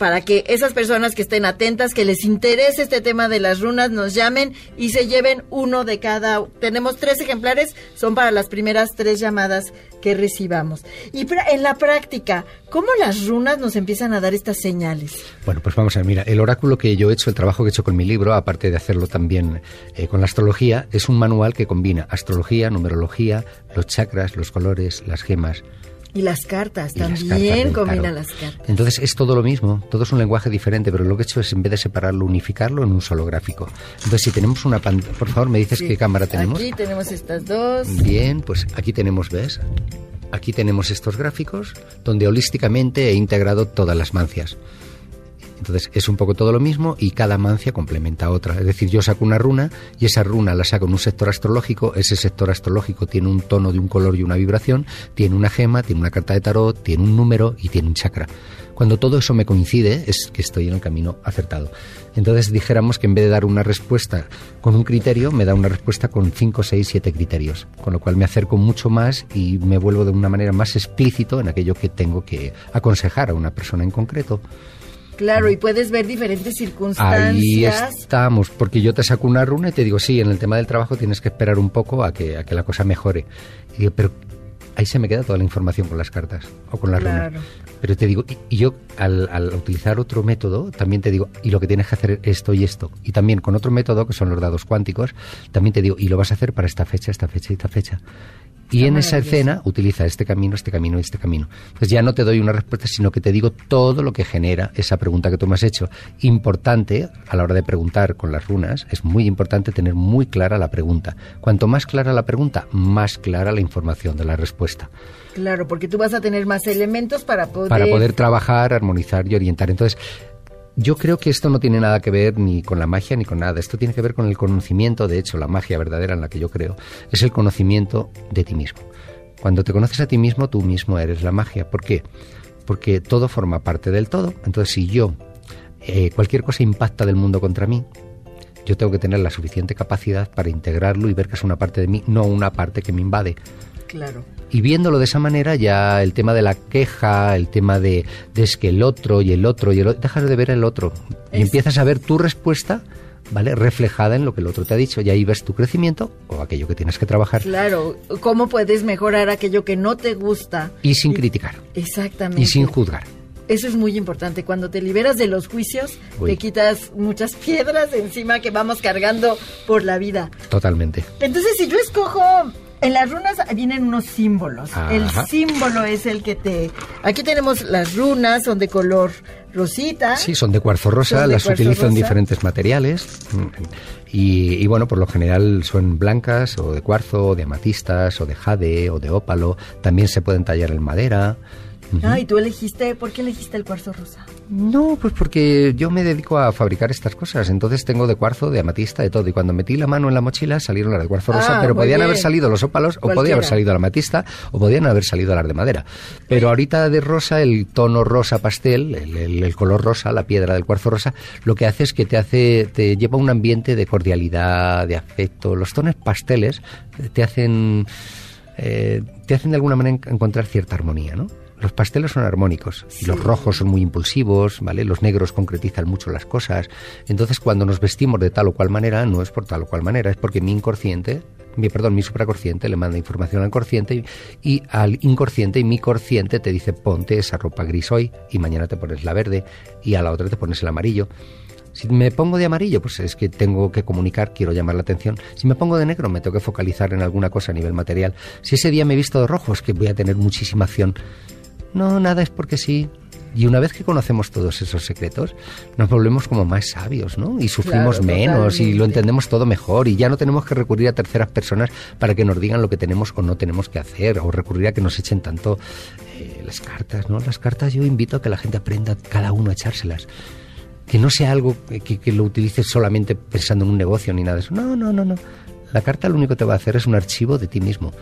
para que esas personas que estén atentas, que les interese este tema de las runas, nos llamen y se lleven uno de cada. Tenemos tres ejemplares, son para las primeras tres llamadas que recibamos. Y en la práctica, ¿cómo las runas nos empiezan a dar estas señales? Bueno, pues vamos a ver, mira, el oráculo que yo he hecho, el trabajo que he hecho con mi libro, aparte de hacerlo también eh, con la astrología, es un manual que combina astrología, numerología, los chakras, los colores, las gemas. Y las cartas, y las también cartas las cartas. Entonces es todo lo mismo, todo es un lenguaje diferente, pero lo que he hecho es en vez de separarlo, unificarlo en un solo gráfico. Entonces si tenemos una pantalla, por favor, me dices Sí. qué cámara tenemos. Aquí tenemos estas dos. Bien, pues aquí tenemos, ¿ves? Aquí tenemos estos gráficos donde holísticamente he integrado todas las mancias. Entonces es un poco todo lo mismo y cada mancia complementa a otra. Es decir, yo saco una runa y esa runa la saco en un sector astrológico, ese sector astrológico tiene un tono de un color y una vibración, tiene una gema, tiene una carta de tarot, tiene un número y tiene un chakra. Cuando todo eso me coincide es que estoy en el camino acertado. Entonces dijéramos que en vez de dar una respuesta con un criterio, me da una respuesta con 5, 6, 7 criterios, con lo cual me acerco mucho más y me vuelvo de una manera más explícito en aquello que tengo que aconsejar a una persona en concreto. Claro, y puedes ver diferentes Ahí circunstancias. estamos, porque yo te saco una runa y te digo, sí, en el tema del trabajo tienes que esperar un poco a que, a que la cosa mejore. Y digo, pero ahí se me queda toda la información con las cartas o con las Claro. runas. Pero te digo, y, y yo al, al utilizar otro método, también te digo, y lo que tienes que hacer es esto y esto. Y también con otro método, que son los dados cuánticos, también te digo, y lo vas a hacer para esta fecha, esta fecha y esta fecha. Y en esa escena utiliza este camino, este camino y este camino. Pues ya no te doy una respuesta, sino que te digo todo lo que genera esa pregunta que tú me has hecho. Importante, a la hora de preguntar con las runas, es muy importante tener muy clara la pregunta. Cuanto más clara la pregunta, más clara la información de la respuesta. Claro, porque tú vas a tener más elementos para poder... Para poder trabajar, armonizar y orientar. Entonces, yo creo que esto no tiene nada que ver ni con la magia ni con nada. Esto tiene que ver con el conocimiento. De hecho, la magia verdadera en la que yo creo es el conocimiento de ti mismo. Cuando te conoces a ti mismo, tú mismo eres la magia. ¿Por qué? Porque todo forma parte del todo. Entonces, si yo, eh, cualquier cosa impacta del mundo contra mí, yo tengo que tener la suficiente capacidad para integrarlo y ver que es una parte de mí, no una parte que me invade. Claro. Y viéndolo de esa manera, ya el tema de la queja, el tema de, de es que el otro y el otro y el otro, dejas de ver el otro y Es- empiezas a ver tu respuesta, ¿vale? Reflejada en lo que el otro te ha dicho y ahí ves tu crecimiento o aquello que tienes que trabajar Claro, ¿cómo puedes mejorar aquello que no te gusta? y sin criticar Exactamente. y sin juzgar. Eso es muy importante. Cuando te liberas de los juicios, Uy. te quitas muchas piedras encima que vamos cargando por la vida. Totalmente. Entonces, si yo escojo, en las runas vienen unos símbolos. Ajá. El símbolo es el que te... Aquí tenemos las runas, son de color rosita. Sí, son de cuarzo rosa, de las cuarzo utilizo en rosa. diferentes materiales y, y bueno, por lo general son blancas o de cuarzo, o de amatistas o de jade o de ópalo. También se pueden tallar en madera. Ah, y tú elegiste, ¿por qué elegiste el cuarzo rosa? No, pues porque yo me dedico a fabricar estas cosas. Entonces tengo de cuarzo, de amatista, de todo. Y cuando metí la mano en la mochila salieron las de cuarzo rosa, Ah, pero podían bien. haber salido los ópalos o podía haber salido la amatista o podían haber salido las de madera. Pero ahorita de rosa, el tono rosa pastel, el, el- el color rosa, la piedra del cuarzo rosa, lo que hace es que te hace, te lleva a un ambiente de cordialidad, de afecto. Los tonos pasteles te hacen, eh, te hacen de alguna manera en- encontrar cierta armonía, ¿no? Los pasteles son armónicos y los rojos son muy impulsivos, ¿vale? Los negros concretizan mucho las cosas. Entonces, cuando nos vestimos de tal o cual manera, no es por tal o cual manera, es porque mi inconsciente, mi perdón, mi supraconsciente le manda información al consciente y, y al inconsciente y mi consciente te dice ponte esa ropa gris hoy y mañana te pones la verde y a la otra te pones el amarillo. Si me pongo de amarillo, pues es que tengo que comunicar, quiero llamar la atención. Si me pongo de negro, me tengo que focalizar en alguna cosa a nivel material. Si ese día me he visto de rojo, es que voy a tener muchísima acción. No, nada es porque sí. Y una vez que conocemos todos esos secretos, nos volvemos como más sabios, ¿no? Y sufrimos Claro, menos y lo entendemos todo mejor y ya no tenemos que recurrir a terceras personas para que nos digan lo que tenemos o no tenemos que hacer o recurrir a que nos echen tanto eh, las cartas, ¿no? Las cartas yo invito a que la gente aprenda cada uno a echárselas. Que no sea algo que, que- que lo utilices solamente pensando en un negocio ni nada de eso. No, no, no, no. La carta lo único que te va a hacer es un archivo de ti mismo.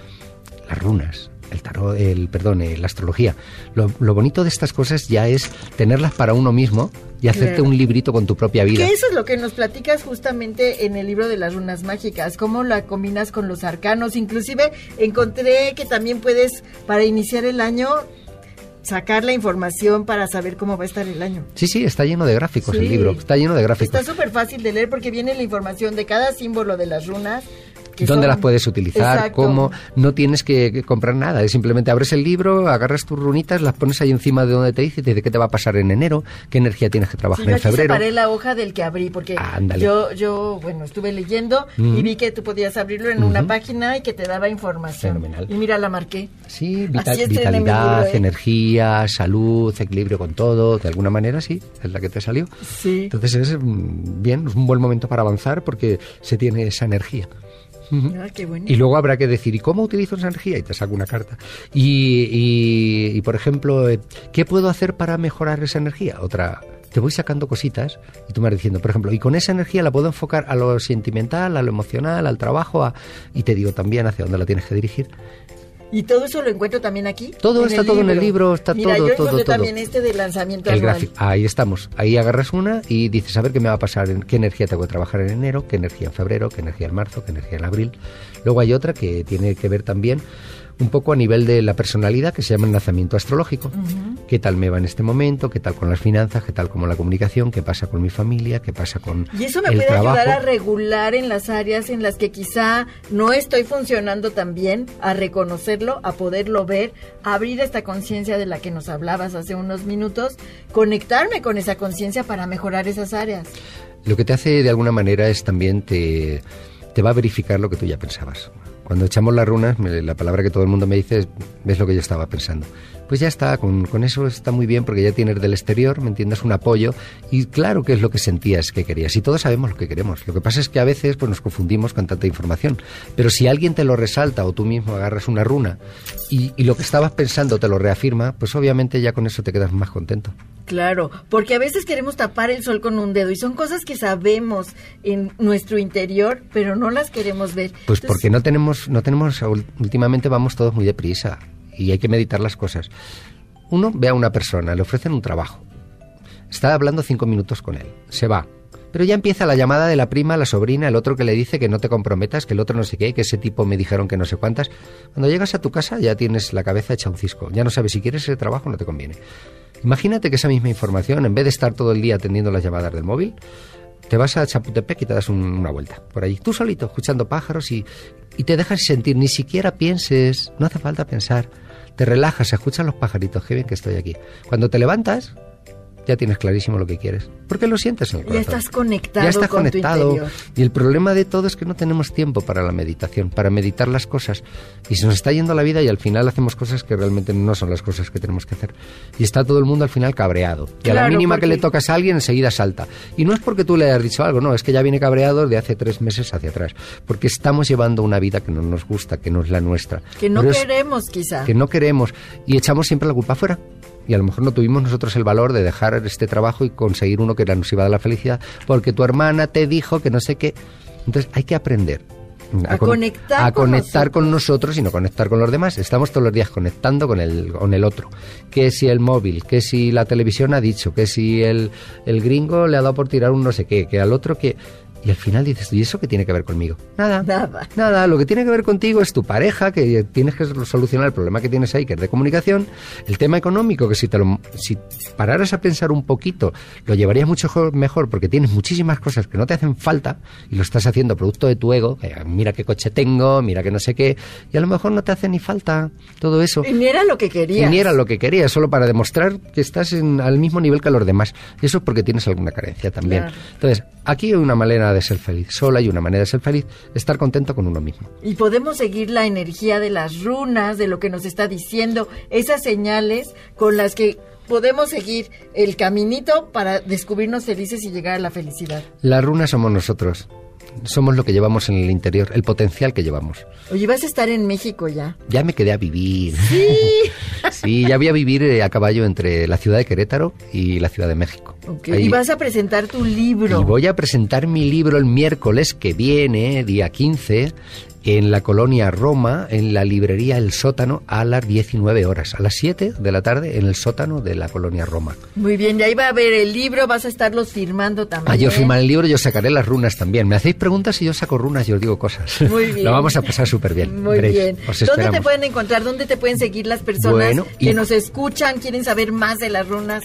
Las runas, el tarot, el, perdón, la astrología. Lo, lo bonito de estas cosas ya es tenerlas para uno mismo y hacerte Claro. un librito con tu propia vida. Que eso es lo que nos platicas justamente en el libro de las runas mágicas, cómo la combinas con los arcanos. Inclusive encontré que también puedes, para iniciar el año, sacar la información para saber cómo va a estar el año. Sí, sí, está lleno de gráficos Sí. el libro. Está lleno de gráficos. Está súper fácil de leer porque viene la información de cada símbolo de las runas. Que dónde son- las puedes utilizar, Exacto. cómo, no tienes que, comprar nada, es simplemente abres el libro, agarras tus runitas, las pones ahí encima de donde te dice, te dice qué te va a pasar en enero, qué energía tienes que Sí, trabajar yo en febrero. separé la hoja del que abrí porque Ándale. yo, yo, bueno, estuve leyendo Mm. y vi que tú podías abrirlo en una página y que te daba información. Fenomenal. Y mira, la marqué. Sí, vita- Así estrené mi vitalidad, libro, ¿eh? energía, salud, equilibrio con todo, de alguna manera sí, es la que te salió. Sí. Entonces es mm, bien, es un buen momento para avanzar porque se tiene esa energía. Ah, qué bueno. Y luego habrá que decir, ¿y cómo utilizo esa energía? Y te saco una carta. Y, y- y, por ejemplo, eh, ¿qué puedo hacer para mejorar esa energía? Otra, te voy sacando cositas y tú me vas diciendo, por ejemplo, y con esa energía la puedo enfocar a lo sentimental, a lo emocional, al trabajo, a- y te digo también hacia dónde la tienes que dirigir. Y todo eso lo encuentro también aquí. Todo está todo en el libro, está Mira, todo, yo todo, todo. también este de lanzamiento El anual. gráfico. Ahí estamos. Ahí agarras una y dices, a ver qué me va a pasar, en qué energía tengo que trabajar en enero, qué energía en febrero, qué energía en marzo, qué energía en abril. Luego hay otra que tiene que ver también un poco a nivel de la personalidad, que se llama el nacimiento astrológico. ¿Qué tal me va en este momento? ¿Qué tal con las finanzas? ¿Qué tal con la comunicación? ¿Qué pasa con mi familia? ¿Qué pasa con Y eso me el puede trabajo? ayudar a regular en las áreas en las que quizá no estoy funcionando tan bien, a reconocerlo, a poderlo ver, a abrir esta conciencia de la que nos hablabas hace unos minutos, conectarme con esa conciencia para mejorar esas áreas. Lo que te hace de alguna manera es también te, te va a verificar lo que tú ya pensabas. Cuando echamos las runas, la palabra que todo el mundo me dice es, ves lo que yo estaba pensando. Pues ya está, con, con eso está muy bien porque ya tienes del exterior, ¿me entiendes? Un apoyo y claro que es lo que sentías que querías y todos sabemos lo que queremos. Lo que pasa es que a veces pues, nos confundimos con tanta información. Pero si alguien te lo resalta o tú mismo agarras una runa y lo que estabas pensando te lo reafirma, pues obviamente ya con eso te quedas más contento. Claro, porque a veces queremos tapar el sol con un dedo y son cosas que sabemos en nuestro interior, pero no las queremos ver. Pues Entonces, porque no tenemos, no tenemos, últimamente vamos todos muy deprisa y hay que meditar las cosas. Uno ve a una persona, le ofrecen un trabajo, está hablando cinco minutos con él, se va. Pero ya empieza la llamada de la prima, la sobrina, el otro que le dice que no te comprometas, que el otro no sé qué, que ese tipo me dijeron que no sé cuántas. Cuando llegas a tu casa ya tienes la cabeza hecha un cisco, ya no sabes si quieres ese trabajo o no te conviene. Imagínate que esa misma información, en vez de estar todo el día atendiendo las llamadas del móvil, te vas a Chapultepec y te das un- una vuelta por allí, tú solito, escuchando pájaros y, y te dejas sentir, ni siquiera pienses, no hace falta pensar, te relajas, escuchas los pajaritos, qué bien que estoy aquí. Cuando te levantas, ya tienes clarísimo lo que quieres, porque lo sientes en el Ya corazón. estás conectado Ya estás con tu conectado. interior. Y el problema de todo es que no tenemos tiempo para la meditación, para meditar las cosas. Y se nos está yendo la vida y al final hacemos cosas que realmente no son las cosas que tenemos que hacer. Y está todo el mundo al final cabreado. Y a la Claro, mínima que porque- le tocas a alguien enseguida salta. Y no es porque tú le hayas dicho algo, no, es que ya viene cabreado de hace tres meses hacia atrás. Porque estamos llevando una vida que no nos gusta, que no es la nuestra. Que no Pero es- queremos quizá. que no queremos y echamos siempre la culpa afuera. Y a lo mejor no tuvimos nosotros el valor de dejar este trabajo y conseguir uno que era- nos iba a dar la felicidad porque tu hermana te dijo que no sé qué. Entonces hay que aprender. A con- conectar a con conectar con nosotros y no conectar con los demás. Estamos todos los días conectando con el, con el otro. Que si el móvil, que si la televisión ha dicho, que si el, el gringo le ha dado por tirar un no sé qué, que al otro que... Y al final dices, ¿y eso qué tiene que ver conmigo? Nada. Nada. Nada, lo que tiene que ver contigo es tu pareja, que tienes que solucionar el problema que tienes ahí, que es de comunicación, el tema económico, que si te lo, si pararas a pensar un poquito, lo llevarías mucho jo- mejor, porque tienes muchísimas cosas que no te hacen falta y lo estás haciendo producto de tu ego, mira qué coche tengo, mira que no sé qué, y a lo mejor no te hace ni falta todo eso. Y ni era lo que Y querías. ni era lo que querías, solo para demostrar que estás en- al mismo nivel que los demás. Y eso es porque tienes alguna carencia también. Claro. Entonces, aquí hay una manera de ser feliz. Solo hay una manera de ser feliz, estar contento con uno mismo. Y podemos seguir la energía de las runas, de lo que nos está diciendo, esas señales con las que podemos seguir el caminito para descubrirnos felices y llegar a la felicidad? Las runas somos nosotros. Somos lo que llevamos en el interior, el potencial que llevamos. Oye, vas a estar en México ya. Ya me quedé a vivir. Sí. Sí, ya voy a vivir eh, a caballo entre la ciudad de Querétaro y la ciudad de México. Ok, Ahí- Y vas a presentar tu libro. y voy a presentar mi libro el miércoles que viene, día 15, en la colonia Roma, en la librería El Sótano, a las 19 horas. A las 7 de la tarde, en el sótano de la colonia Roma. Muy bien, y ahí va a ver el libro, vas a estarlos firmando también. Ah, yo firmaré el libro, yo sacaré las runas también. Me hacéis preguntas y yo saco runas y os digo cosas. Muy bien. Lo vamos a pasar súper bien. Muy bien. Os ¿Dónde te pueden encontrar? ¿Dónde te pueden seguir las personas Bueno, y- que nos escuchan, quieren saber más de las runas?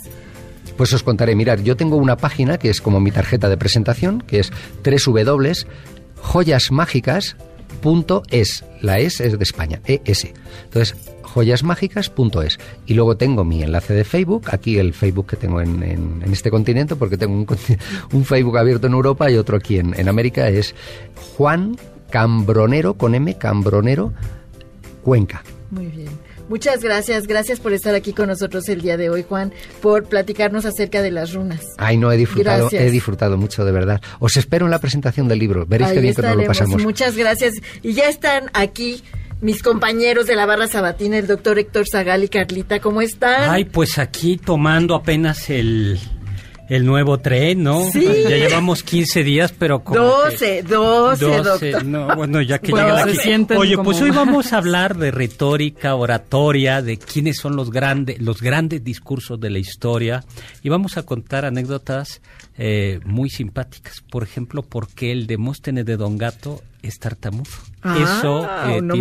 Pues os contaré, mirad, yo tengo una página que es como mi tarjeta de presentación, que es www.joyasmágicas.es. La es es de España, ES. Entonces, joyasmágicas.es. Y luego tengo mi enlace de Facebook, aquí el Facebook que tengo en, en- en este continente, porque tengo un, Facebook abierto en Europa y otro aquí en, en América, es Juan Cambronero, con M, Cambronero, Cuenca. Muy bien. Muchas gracias, gracias por estar aquí con nosotros el día de hoy, Juan, por platicarnos acerca de las runas. Ay, no, he disfrutado, Gracias. he disfrutado mucho, de verdad. Os espero en la presentación del libro. Veréis Ahí qué bien que nos lo pasamos. Muchas gracias. Y ya están aquí mis compañeros de la barra sabatina, el doctor Héctor Zagal y Carlita. ¿Cómo están? Ay, pues aquí tomando apenas el, el nuevo tren, ¿no? Sí. Ya llevamos 15 días, pero como que- 12, 12, 12, doctor. no, bueno, ya que Bueno, llega sienten Oye, como- pues hoy vamos a hablar de retórica, oratoria, de quiénes son los grandes, los grandes discursos de la historia y vamos a contar anécdotas eh, muy simpáticas. Por ejemplo, por qué el Demóstenes de Don Gato es tartamudo. Ah, Eso eh, no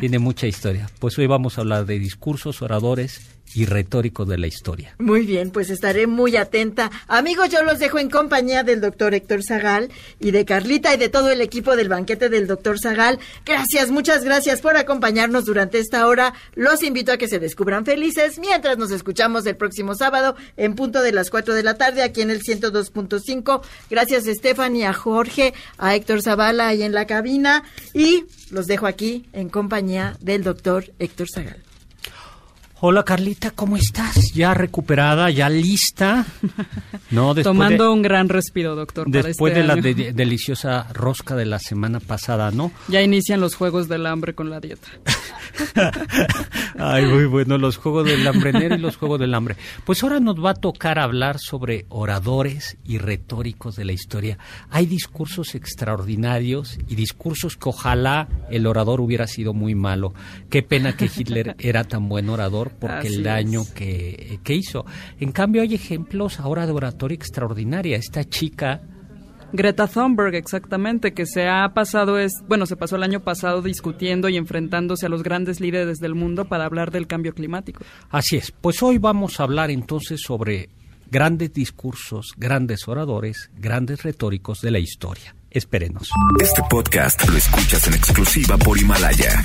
tiene, mucha historia. Pues hoy vamos a hablar de discursos, oradores y retóricos de la historia. Muy bien, pues estaré muy atenta. Amigos, yo los dejo en compañía del doctor Héctor Zagal y de Carlita y de todo el equipo del banquete del doctor Zagal. Gracias, muchas gracias por acompañarnos durante esta hora. Los invito a que se descubran felices mientras nos escuchamos el próximo sábado en punto de las 4 de la tarde aquí en el 102.5. Gracias, Stephanie, a Jorge, a Héctor Zavala ahí en la cabina y los dejo aquí en compañía del doctor Héctor Zagal. Hola Carlita, ¿cómo estás? ¿Ya recuperada? ¿Ya lista? No, después Tomando de, un gran respiro, doctor. para después este de la de- deliciosa rosca de la semana pasada, ¿no? Ya inician los juegos del hambre con la dieta. Ay, muy bueno, los juegos del hambrenero y los juegos del hambre. Pues ahora nos va a tocar hablar sobre oradores y retóricos de la historia. Hay discursos extraordinarios y discursos que ojalá el orador hubiera sido muy malo. Qué pena que Hitler era tan buen orador porque Así el daño es. que, que hizo. En cambio hay ejemplos ahora de oratoria extraordinaria. Esta chica Greta Thunberg, exactamente, que se ha pasado, es, bueno, se pasó el año pasado discutiendo y enfrentándose a los grandes líderes del mundo para hablar del cambio climático. Así es, pues hoy vamos a hablar entonces sobre grandes discursos, grandes oradores, grandes retóricos de la historia. Espérenos. Este podcast lo escuchas en exclusiva por Himalaya.